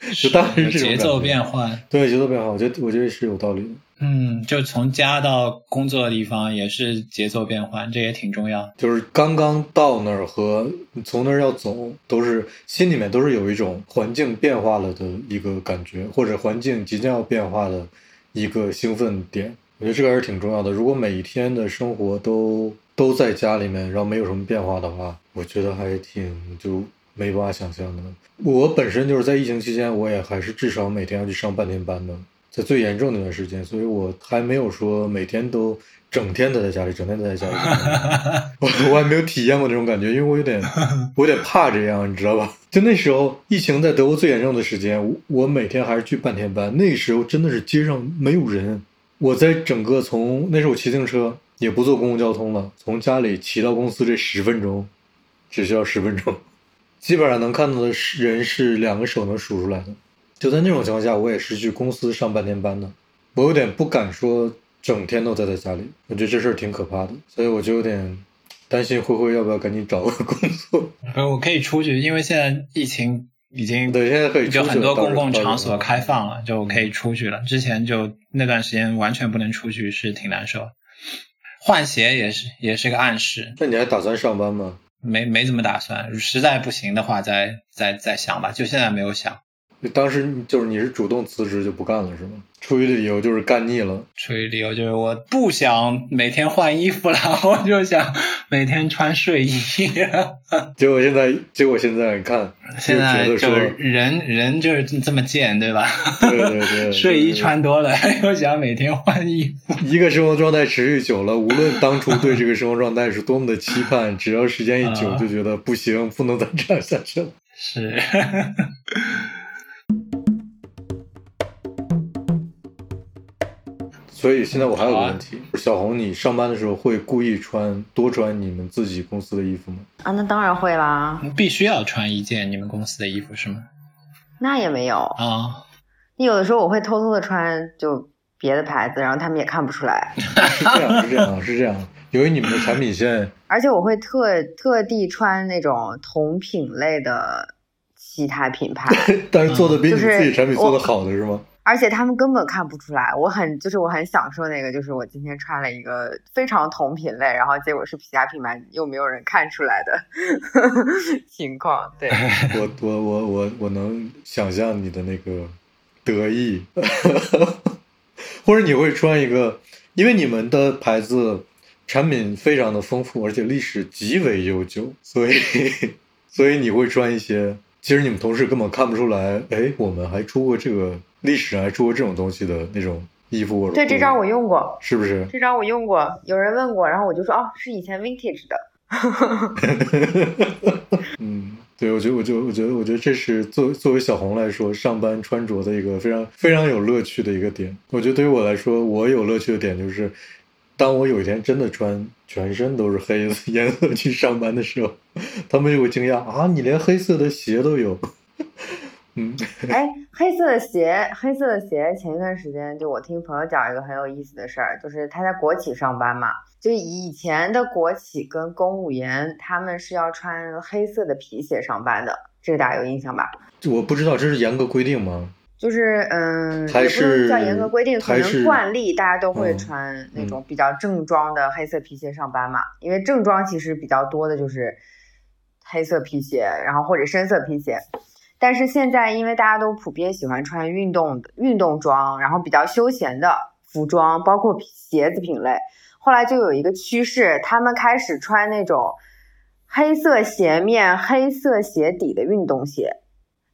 S1: *laughs* 就当然是
S3: 节奏变换，
S1: 对节奏变换，我觉得我觉得是有道理的。
S3: 嗯，就从家到工作的地方也是节奏变换，这也挺重要。
S1: 就是刚刚到那儿和从那儿要走，都是心里面都是有一种环境变化了的一个感觉，或者环境即将要变化的一个兴奋点。我觉得这个还是挺重要的。如果每一天的生活都都在家里面，然后没有什么变化的话，我觉得还挺就没办法想象的。我本身就是在疫情期间，我也还是至少每天要去上半天班的。在最严重那段时间，所以我还没有说每天都整天待在家里，整天待在家里。*laughs* 我我还没有体验过那种感觉，因为我有点 *laughs* 我有点怕这样，你知道吧？就那时候疫情在德国最严重的时间，我我每天还是去半天班，那时候真的是街上没有人。我在整个从那时候我骑自行车，也不坐公共交通了，从家里骑到公司这十分钟，只需要十分钟，基本上能看到的人是两个手能数出来的。就在那种情况下，我也是去公司上半天班的，我有点不敢说整天都待在家里，我觉得这事儿挺可怕的，所以我就有点担心灰灰要不要赶紧找个工作。
S3: 呃，我可以出去，因为现在疫情已经
S1: 对，现在可以
S3: 就很多公共场
S1: 所
S3: 所开放了，就可以出去了。之前就那段时间完全不能出去，是挺难受。换鞋也是也是个暗示，
S1: 那你还打算上班吗？
S3: 没没怎么打算，实在不行的话再再再想吧，就现在没有想。
S1: 当时就是你是主动辞职就不干了是吗？出于理由就是干腻了。
S3: 出于理由就是我不想每天换衣服了，我就想每天穿睡衣。*laughs*
S1: 结果现在，结果现在看，
S3: 现在就人人就是这么贱，对吧？
S1: 对对对
S3: 睡衣穿多了，又想每天换衣服。
S1: 一个生活状态持续久了，无论当初对这个生活状态是多么的期盼，只要时间一久，
S3: 啊
S1: 就觉得不行，不能再这样下去了。
S3: 是，
S1: 所以现在我还有个问题，小红，你上班的时候会故意穿多穿你们自己公司的衣服吗？
S2: 啊，那当然会啦，
S3: 必须要穿一件你们公司的衣服是吗？
S2: 那也没有。
S3: 啊、
S2: 你有的时候我会偷偷的穿就别的牌子，然后他们也看不出来。
S1: 是这样，是这样，是这样。由于你们的产品线，*laughs*
S2: 而且我会特特地穿那种同品类的其他品牌，*laughs*
S1: 但是做的比你自己产品做的好的是吗？
S2: 而且他们根本看不出来。我很就是我很享受那个，就是我今天穿了一个非常同品类，然后结果是其他品牌又没有人看出来的 *laughs* 情况。对，*laughs*
S1: 我我我我我能想象你的那个得意，*laughs* 或者你会穿一个，因为你们的牌子产品非常的丰富，而且历史极为悠久，所以所以你会穿一些，其实你们同事根本看不出来，哎，我们还出过这个历史上还出过这种东西的那种衣服或者
S2: 对这张我用过，
S1: 是不是？
S2: 这张我用过，有人问过，然后我就说哦，是以前 vintage 的。*laughs*
S1: 嗯，对，我觉得，我就我觉得，我觉得这是作作为小红来说，上班穿着的一个非常非常有乐趣的一个点。我觉得对于我来说，我有乐趣的点就是，当我有一天真的穿全身都是黑的 *laughs* 颜色去上班的时候，他们就会惊讶啊，你连黑色的鞋都有。嗯，*laughs*
S2: 哎，黑色的鞋，黑色的鞋，前一段时间就我听朋友讲一个很有意思的事儿，就是他在国企上班嘛，就以前的国企跟公务员他们是要穿黑色的皮鞋上班的，这个大家有印象吧？
S1: 我不知道这是严格规定吗？
S2: 就是嗯，
S1: 还
S2: 也不能
S1: 是
S2: 叫严格规定，可能惯例大家都会
S1: 嗯
S2: 穿那种比较正装的黑色皮鞋上班嘛，因为正装其实比较多的就是黑色皮鞋，然后或者深色皮鞋。但是现在因为大家都普遍喜欢穿运动运动装，然后比较休闲的服装，包括鞋子品类，后来就有一个趋势，他们开始穿那种黑色鞋面、黑色鞋底的运动鞋。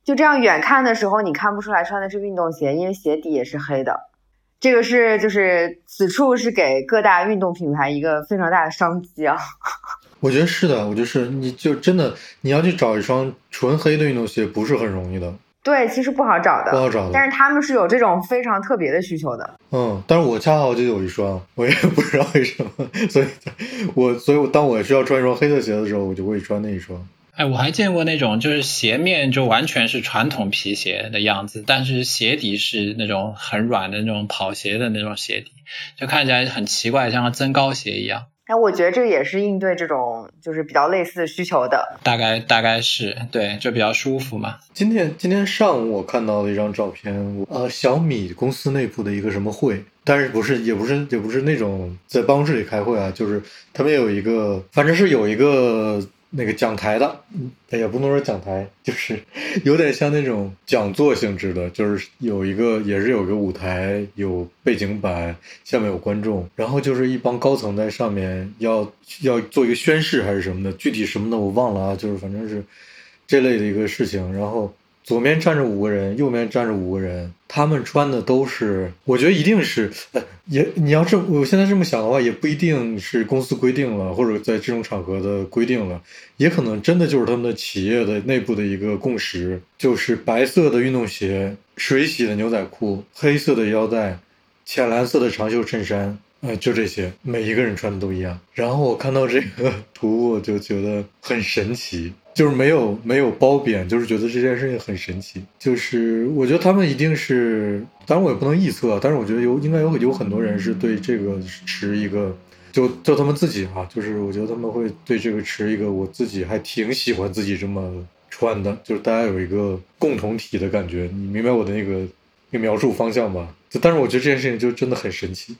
S2: 就这样远看的时候，你看不出来穿的是运动鞋，因为鞋底也是黑的。这个是就是此处是给各大运动品牌一个非常大的商机啊。
S1: 我觉得是的，我就是你就真的你要去找一双纯黑的运动鞋，不是很容易的，
S2: 对，其实不好找的，
S1: 不好找的。
S2: 但是他们是有这种非常特别的需求的。
S1: 嗯，但是我恰好就有一双，我也不知道为什么，所以我所以我当我需要穿一双黑色鞋的时候，我就会穿那一双。
S3: 哎，我还见过那种就是鞋面就完全是传统皮鞋的样子，但是鞋底是那种很软的那种跑鞋的那种鞋底，就看起来很奇怪，像个增高鞋一样。
S2: 哎，我觉得这个也是应对这种就是比较类似的需求的。
S3: 大概大概是对，就比较舒服嘛。
S1: 今天今天上午我看到了一张照片，呃，小米公司内部的一个什么会，但是不是也不是也不是那种在办公室里开会啊，就是他们有一个，反正是有一个那个讲台的，嗯也不能说讲台，*laughs* 就是有点像那种讲座性质的，就是有一个也是有个舞台，有背景板，下面有观众，然后就是一帮高层在上面要要做一个宣誓还是什么的，具体什么的我忘了啊，就是反正是这类的一个事情，然后左面站着五个人，右面站着五个人，他们穿的都是，我觉得一定是，呃，也你要这，我现在这么想的话，也不一定是公司规定了，或者在这种场合的规定了，也可能真的就是他们的企业的内部的一个共识，就是白色的运动鞋、水洗的牛仔裤、黑色的腰带、浅蓝色的长袖衬衫。呃，就这些，每一个人穿的都一样。然后我看到这个 *laughs* 图，我就觉得很神奇，就是没有没有褒贬，就是觉得这件事情很神奇。就是我觉得他们一定是，当然我也不能臆测，但是我觉得有应该有有很多人是对这个持一个，就就他们自己哈，就是我觉得他们会对这个持一个，我自己还挺喜欢自己这么穿的，就是大家有一个共同体的感觉。你明白我的那个那个描述方向吧？就但是我觉得这件事情就真的很神奇。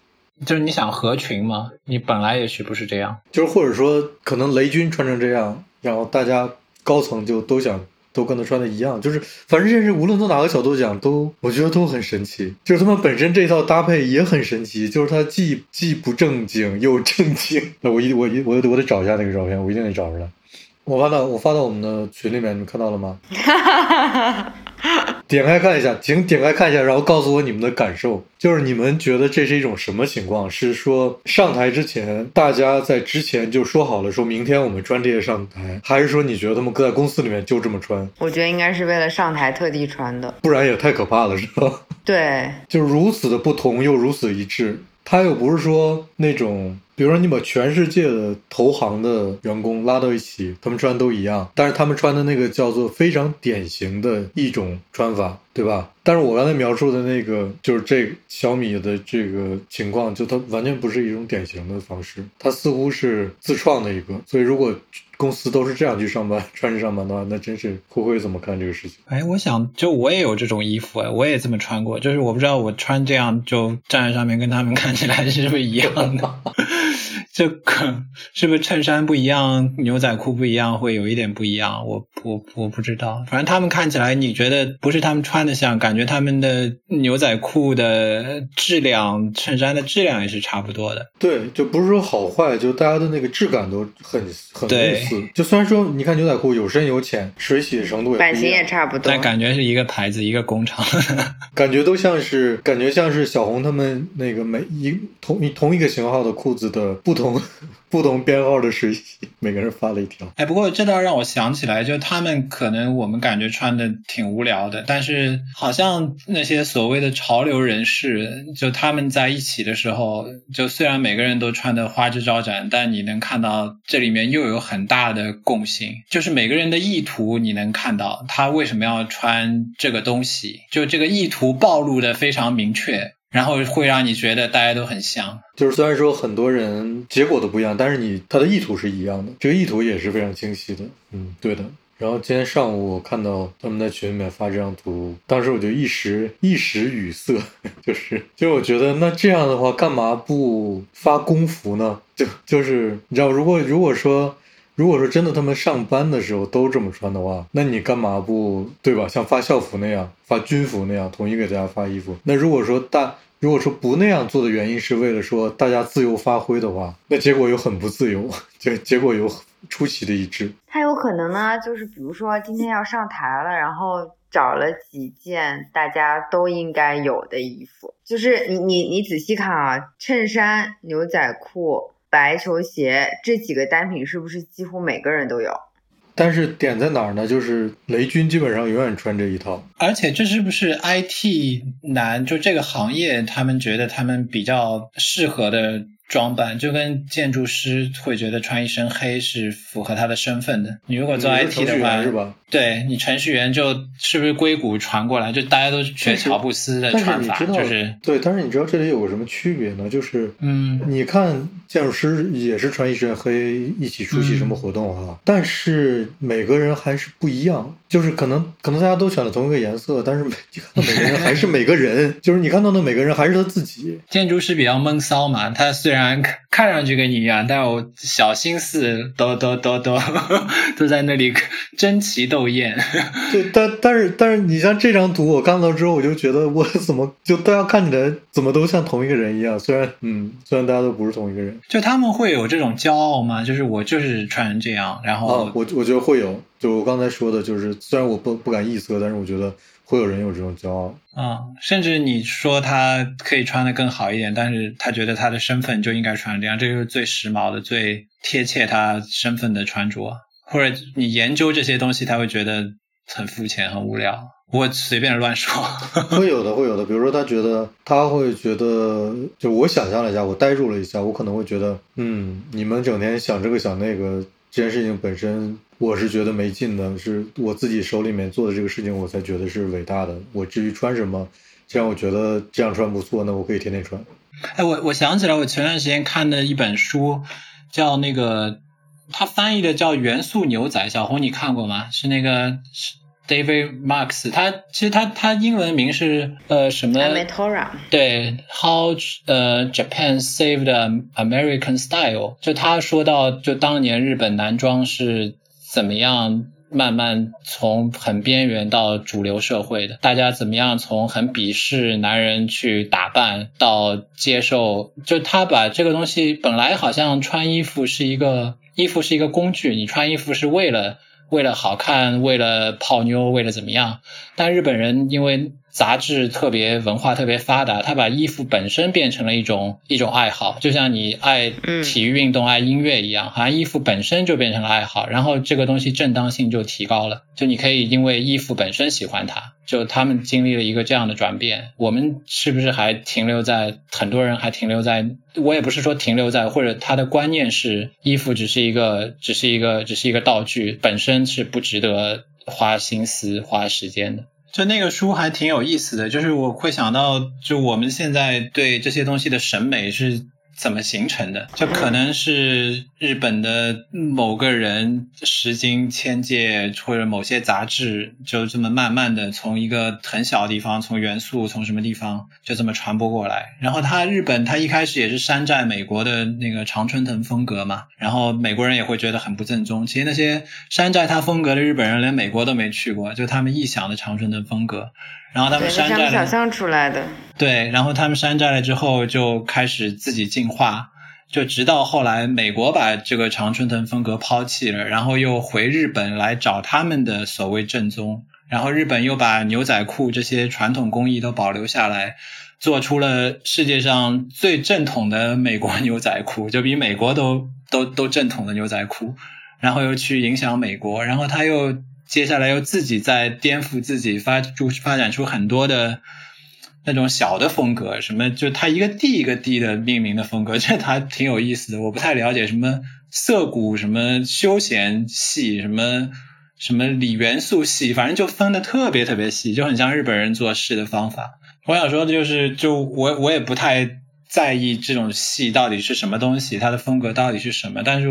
S3: 就是你想合群吗？你本来也许不是这样，
S1: 就是或者说可能雷军穿成这样，然后大家高层就都想都跟他穿的一样，就是反正这是无论从哪个角度讲都，我觉得都很神奇。就是他们本身这套搭配也很神奇，就是他既既不正经又正经。*laughs* 那我一我一我我得找一下那个照片，我一定得找出来。我发到我发到我们的群里面，你们看到了吗？哈哈哈哈点开看一下，请点开看一下，然后告诉我你们的感受。就是你们觉得这是一种什么情况？是说上台之前，大家在之前就说好了，说明天我们穿这些上台，还是说你觉得他们搁在公司里面就这么穿？
S2: 我觉得应该是为了上台特地穿的，
S1: 不然也太可怕了，是吧？
S2: 对，
S1: 就是如此的不同又如此一致。他又不是说那种，比如说你把全世界的投行的员工拉到一起，他们穿都一样，但是他们穿的那个叫做非常典型的一种穿法，对吧？但是我刚才描述的那个，就是这小米的这个情况，就它完全不是一种典型的方式，它似乎是自创的一个。所以如果公司都是这样去上班，*laughs* 穿着上班的话，那真是灰灰怎么看这个事情？
S3: 哎，我想就我也有这种衣服哎，我也这么穿过，就是我不知道我穿这样就站在上面跟他们看起来是不是一样的？*laughs* 这个是不是衬衫不一样，牛仔裤不一样，会有一点不一样？我我我不知道，反正他们看起来，你觉得不是他们穿的像，感觉他们的牛仔裤的质量、衬衫的质量也是差不多的。
S1: 对，就不是说好坏，就大家的那个质感都很很类似。就虽然说你看牛仔裤有深有浅，水洗的程度也
S2: 版型也差不多，
S3: 但感觉是一个牌子一个工厂，*laughs*
S1: 感觉都像是感觉像是小红他们那个每一同一同一个型号的裤子的不同。同 *laughs* 不同编号的水洗，每个人发了一条。
S3: 哎，不过这倒让我想起来，就他们可能我们感觉穿的挺无聊的，但是好像那些所谓的潮流人士，就他们在一起的时候，就虽然每个人都穿的花枝招展，但你能看到这里面又有很大的共性，就是每个人的意图你能看到他为什么要穿这个东西，就这个意图暴露的非常明确。然后会让你觉得大家都很像，
S1: 就是虽然说很多人结果都不一样，但是你他的意图是一样的，这个意图也是非常清晰的。嗯，对的。然后今天上午我看到他们在群里面发这张图，当时我就一时 *laughs* 一时语塞，*laughs* 就是就我觉得那这样的话，干嘛不发工服呢？就就是你知道，如果如果说。如果说真的他们上班的时候都这么穿的话，那你干嘛不对吧？像发校服那样，发军服那样，统一给大家发衣服。那如果说大，如果说不那样做的原因是为了说大家自由发挥的话，那结果又很不自由，结结果有出奇的一致。
S2: 他有可能呢，就是比如说今天要上台了，然后找了几件大家都应该有的衣服，就是你你你仔细看啊，衬衫、牛仔裤。白球鞋这几个单品是不是几乎每个人都有？
S1: 但是点在哪儿呢？就是雷军基本上永远穿这一套，
S3: 而且这是不是 IT 男就这个行业他们觉得他们比较适合的？装扮就跟建筑师会觉得穿一身黑是符合他的身份的。你如果做 IT 的话，
S1: 是吧？
S3: 对你程序员就是不是硅谷传过来，就大家都学乔布斯的穿法，就是
S1: 对。但是你知道这里有个什么区别呢？就是
S3: 嗯，
S1: 你看建筑师也是穿一身黑一起出席什么活动哈，但是每个人还是不一样。就是可能可能大家都选了同一个颜色，但是每你看到每个人还是每个人，*laughs* 就是你看到的每个人还是他自己。
S3: 建筑师比较闷骚嘛，他虽然看上去跟你一样，但我小心思都都都都都在那里争奇斗艳。*laughs*
S1: 对，但但是但是你像这张图，我看到之后，我就觉得我怎么就大家看起来怎么都像同一个人一样？虽然嗯，虽然大家都不是同一个人，
S3: 就他们会有这种骄傲吗？就是我就是穿成这样，然后
S1: 我我觉得会有。就我刚才说的，就是虽然我不不敢臆测，但是我觉得。会有人有这种骄傲
S3: 啊，甚至你说他可以穿的更好一点，但是他觉得他的身份就应该穿这样，这就是最时髦的、最贴切他身份的穿着。或者你研究这些东西，他会觉得很肤浅、很无聊。我随便乱说，
S1: 会有的，*laughs* 会有的。比如说，他觉得他会觉得，就我想象了一下，我呆住了一下，我可能会觉得，嗯，你们整天想这个想那个，这件事情本身。我是觉得没劲的，是我自己手里面做的这个事情，我才觉得是伟大的。我至于穿什么，既然我觉得这样穿不错，那我可以天天穿。
S3: 哎，我我想起来，我前段时间看的一本书，叫那个，他翻译的叫《元素牛仔》，小红你看过吗？是那个是 David Marks，他其实他他英文名是呃什么
S2: ？Amatora。
S3: 对，How 呃 Japan Saved American Style，就他说到，就当年日本男装是。怎么样慢慢从很边缘到主流社会的？大家怎么样从很鄙视男人去打扮到接受？就他把这个东西本来好像穿衣服是一个衣服是一个工具，你穿衣服是为了为了好看，为了泡妞，为了怎么样？但日本人因为。杂志特别文化特别发达，他把衣服本身变成了一种一种爱好，就像你爱体育运动、爱音乐一样，好像衣服本身就变成了爱好，然后这个东西正当性就提高了，就你可以因为衣服本身喜欢它，就他们经历了一个这样的转变，我们是不是还停留在很多人还停留在，我也不是说停留在，或者他的观念是衣服只是一个只是一个只是一个道具，本身是不值得花心思花时间的。就那个书还挺有意思的，就是我会想到，就我们现在对这些东西的审美是。怎么形成的？就可能是日本的某个人十经千界，或者某些杂志，就这么慢慢的从一个很小的地方，从元素，从什么地方，就这么传播过来。然后他日本，他一开始也是山寨美国的那个常春藤风格嘛，然后美国人也会觉得很不正宗。其实那些山寨他风格的日本人，连美国都没去过，就他们臆想的常春藤风格。然后他们山寨了，
S2: 想象出来的。
S3: 对，然后他们山寨了之后，就开始自己进化，就直到后来美国把这个常春藤风格抛弃了，然后又回日本来找他们的所谓正宗，然后日本又把牛仔裤这些传统工艺都保留下来，做出了世界上最正统的美国牛仔裤，*laughs* 就比美国都都都正统的牛仔裤，然后又去影响美国，然后他又。接下来又自己在颠覆自己，发出发展出很多的那种小的风格，什么就他一个地一个地的命名的风格，*laughs* 这他挺有意思的。我不太了解什么涩谷、什么休闲系、什么什么锂元素系，反正就分的特别特别细，就很像日本人做事的方法。我想说的就是，就我我也不太在意这种系到底是什么东西，它的风格到底是什么，但是。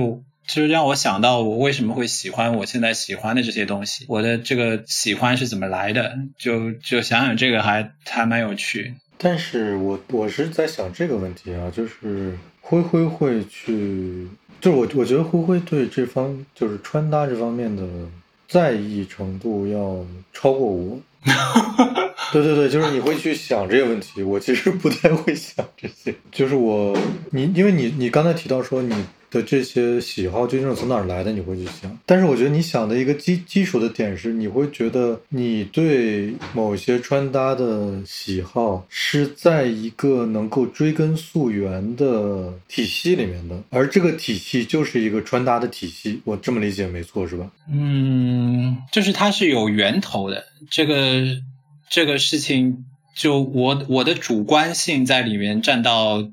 S3: 就是让我想到我为什么会喜欢我现在喜欢的这些东西，我的这个喜欢是怎么来的？就就想想这个还还蛮有趣。
S1: 但是我我是在想这个问题啊，就是灰灰会去，就是我我觉得灰灰对这方就是穿搭这方面的在意程度要超过我。*laughs* 对对对，就是你会去想这些问题，我其实不太会想这些。就是我你因为你你刚才提到说你。的这些喜好究竟是从哪儿来的？你会去想，但是我觉得你想的一个基基础的点是，你会觉得你对某些穿搭的喜好是在一个能够追根溯源的体系里面的，而这个体系就是一个穿搭的体系。我这么理解没错是吧？
S3: 嗯，就是它是有源头的，这个这个事情就我我的主观性在里面占到。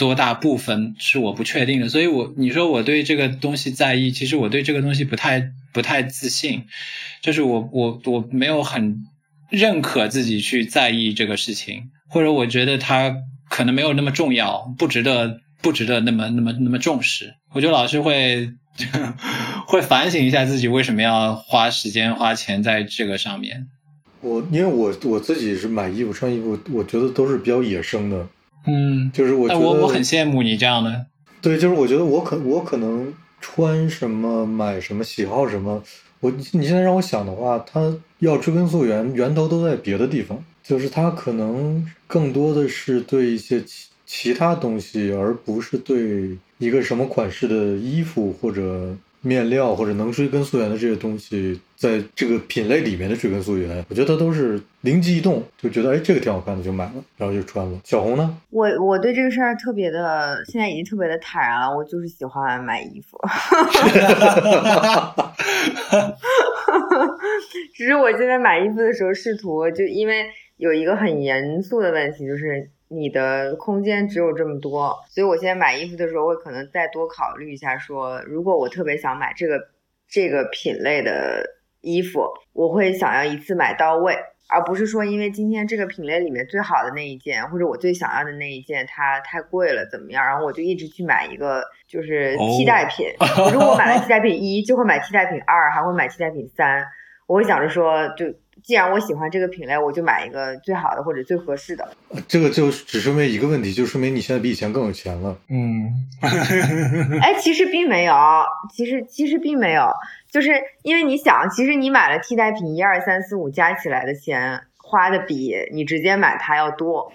S3: 多大部分是我不确定的，所以我你说我对这个东西在意，其实我对这个东西不太不太自信，就是我我我没有很认可自己去在意这个事情，或者我觉得它可能没有那么重要，不值得不值得那么那么那么重视，我就老是会会反省一下自己为什么要花时间花钱在这个上面。
S1: 我因为我我自己是买衣服穿衣服，我觉得都是比较野生的。
S3: 嗯，
S1: 就是我觉得
S3: 我我很羡慕你这样的。
S1: 对，就是我觉得我可我可能穿什么买什么喜好什么，我你现在让我想的话，它要追根溯源，源头都在别的地方，就是它可能更多的是对一些其其他东西，而不是对一个什么款式的衣服或者面料或者能追根溯源的这些东西，在这个品类里面的追根溯源，我觉得它都是灵机一动，就觉得哎这个挺好看的就买了，然后就穿了。小红呢？
S2: 我我对这个事儿特别的，现在已经特别的坦然了。我就是喜欢买衣服，*laughs* 只是我现在买衣服的时候，试图就因为有一个很严肃的问题，就是你的空间只有这么多，所以我现在买衣服的时候，会可能再多考虑一下说，如果我特别想买这个这个品类的衣服，我会想要一次买到位。而不是说因为今天这个品类里面最好的那一件，或者我最想要的那一件，它太贵了，怎么样？然后我就一直去买一个就是替代品。*laughs* 如果我买了替代品一，就会买替代品二，还会买替代品三。我会想着说，就既然我喜欢这个品类，我就买一个最好的或者最合适的。
S1: 这个就只说明一个问题，就说明你现在比以前更有钱了。
S3: 嗯，*laughs*
S2: 哎，其实并没有，其实其实并没有，就是因为你想，其实你买了替代品一二三四五加起来的钱花的比你直接买它要多，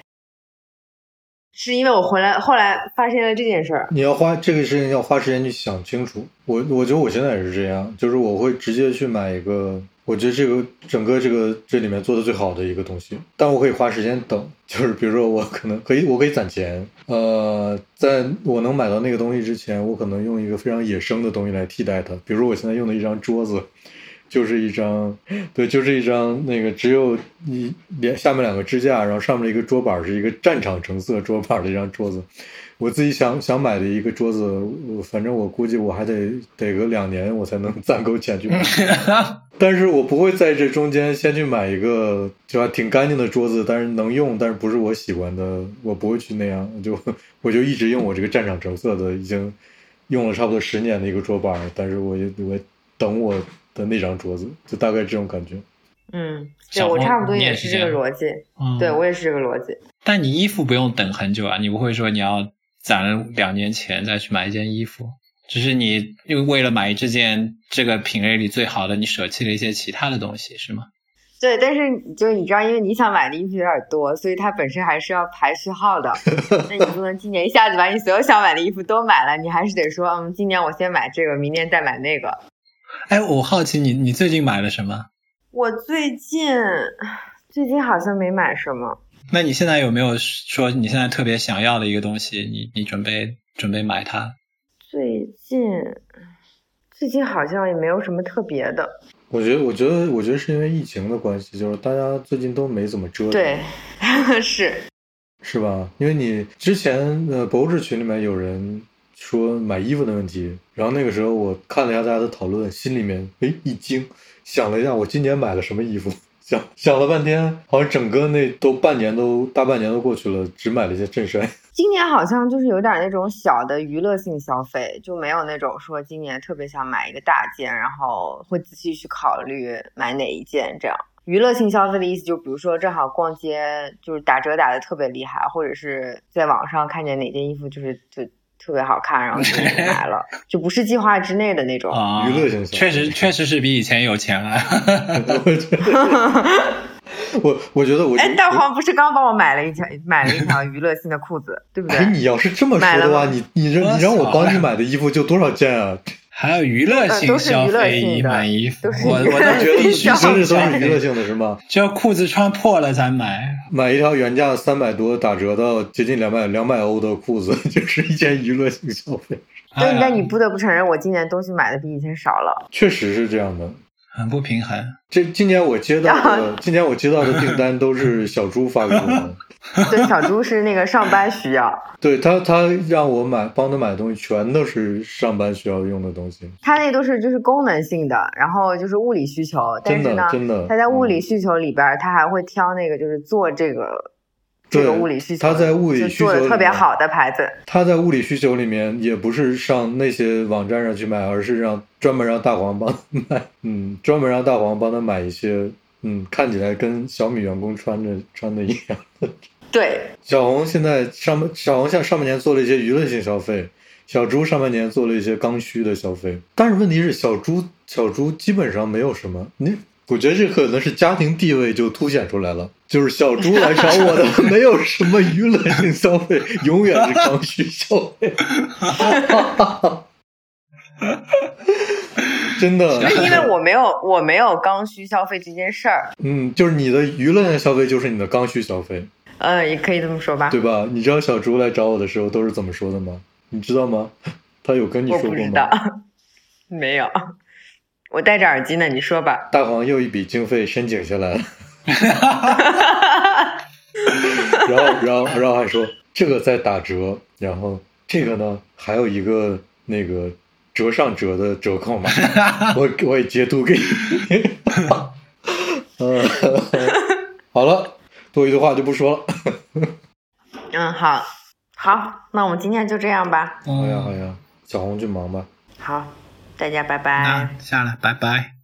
S2: 是因为我回来后来发现了这件事儿。
S1: 你要花这个事情要花时间去想清楚。我我觉得我现在也是这样，就是我会直接去买一个，我觉得这个整个这个这里面做的最好的一个东西，但我可以花时间等。就是比如说我可能可以我可以攒钱，呃，在我能买到那个东西之前，我可能用一个非常野生的东西来替代它。比如说我现在用的一张桌子。就是一张，对，就是一张那个只有一连下面两个支架，然后上面一个桌板是一个战场橙色桌板的一张桌子。我自己想想买的一个桌子，反正我估计我还得得个两年我才能攒够钱去买。*laughs* 但是我不会在这中间先去买一个就还挺干净的桌子，但是能用，但是不是我喜欢的，我不会去那样。就我就一直用我这个战场橙色的，已经用了差不多十年的一个桌板，但是我也我等我。的那张桌子，就大概这种感觉。
S2: 嗯，对我差不多也是这个逻辑。嗯，对我也是这个逻辑。
S3: 但你衣服不用等很久啊，你不会说你要攒了两年钱再去买一件衣服，只是你又为为了买这件这个品类里最好的，你舍弃了一些其他的东西，是吗？
S2: 对，但是就是你知道，因为你想买的衣服有点多，所以它本身还是要排序号的。*laughs* 那你不能今年一下子把你所有想买的衣服都买了，你还是得说，嗯，今年我先买这个，明年再买那个。
S3: 哎，我好奇你，你最近买了什么？
S2: 我最近最近好像没买什么。
S3: 那你现在有没有说你现在特别想要的一个东西？你你准备准备买它？
S2: 最近最近好像也没有什么特别的。
S1: 我觉得，我觉得，我觉得是因为疫情的关系，就是大家最近都没怎么折腾。
S2: 对，*laughs* 是
S1: 是吧？因为你之前呃博士群里面有人。说买衣服的问题，然后那个时候我看了一下大家的讨论，心里面哎一惊，想了一下我今年买了什么衣服，想想了半天，好像整个那都半年都大半年都过去了，只买了一件衬衫。*laughs*
S2: 今年好像就是有点那种小的娱乐性消费，就没有那种说今年特别想买一个大件，然后会仔细去考虑买哪一件这样。娱乐性消费的意思就比如说正好逛街就是打折打的特别厉害，或者是在网上看见哪件衣服就是就。特别好看，然后就买了，*laughs* 就不是计划之内的那种
S1: 娱乐性。
S3: 确实，确实是比以前有钱了。*laughs*
S1: 我我觉得我
S2: 哎，蛋黄不是刚帮我买了一条买了一条娱乐性的裤子，对不对？
S1: 哎，你要是这么说的话，你你让你让我帮你买的衣服就多少件啊？
S3: 还有娱乐性消费买衣服，我我
S1: 都觉得必须都是都是娱乐性的，是吗？
S3: 就裤子穿破了才买，
S1: 买一条原价三百多打折到接近两百两百欧的裤子，就是一件娱乐性消费。
S2: 但但你不得不承认，我今年东西买的比以前少了，
S1: 确实是这样的。
S3: 很不平衡。*laughs*
S1: 这今年我接到的，今年我接到的订单都是 *laughs* 小猪发给我的。*laughs*
S2: 对，小猪是那个上班需要。
S1: 对他，他让我买，帮他买的东西全都是上班需要用的东西。
S2: 他那都是就是功能性的，然后就是物理需求。
S1: 真的，真的。
S2: 他在物理需求里边，他还会挑那个就是做这个。这个物理需求，
S1: 他在物理需求
S2: 做的特别好的牌子。
S1: 他在物理需求里面也不是上那些网站上去买，而是让专门让大黄帮买，嗯，专门让大黄帮他买一些，嗯，看起来跟小米员工穿着穿的一样的。*laughs*
S2: 对，
S1: 小红现在上半小红像上半年做了一些娱乐性消费，小猪上半年做了一些刚需的消费。但是问题是，小猪小猪基本上没有什么。你我觉得这可能是家庭地位就凸显出来了，就是小猪来找我的 *laughs* 没有什么娱乐性消费，永远是刚需消费。真的，
S2: 那因为我没有我没有刚需消费这件事儿，
S1: 嗯，就是你的娱乐性消费就是你的刚需消费，
S2: 呃，也可以这么说吧。
S1: 对吧？你知道小猪来找我的时候都是怎么说的吗？你知道吗？他有跟你
S2: 我
S1: 说过吗？
S2: 不知道，*laughs* 没有。我戴着耳机呢，你说吧。
S1: 大黄又一笔经费申请下来了，*laughs* 然后，然后，然后还说这个在打折，然后这个呢还有一个那个折上折的折扣码，*laughs* 我我也截图给你。嗯，好了，多余的话就不说了。
S2: 嗯，好，好，那我们今天就这样吧。
S1: 好呀，好呀，小红去忙吧。
S2: 好，大家拜拜
S3: 啊。下了，拜拜。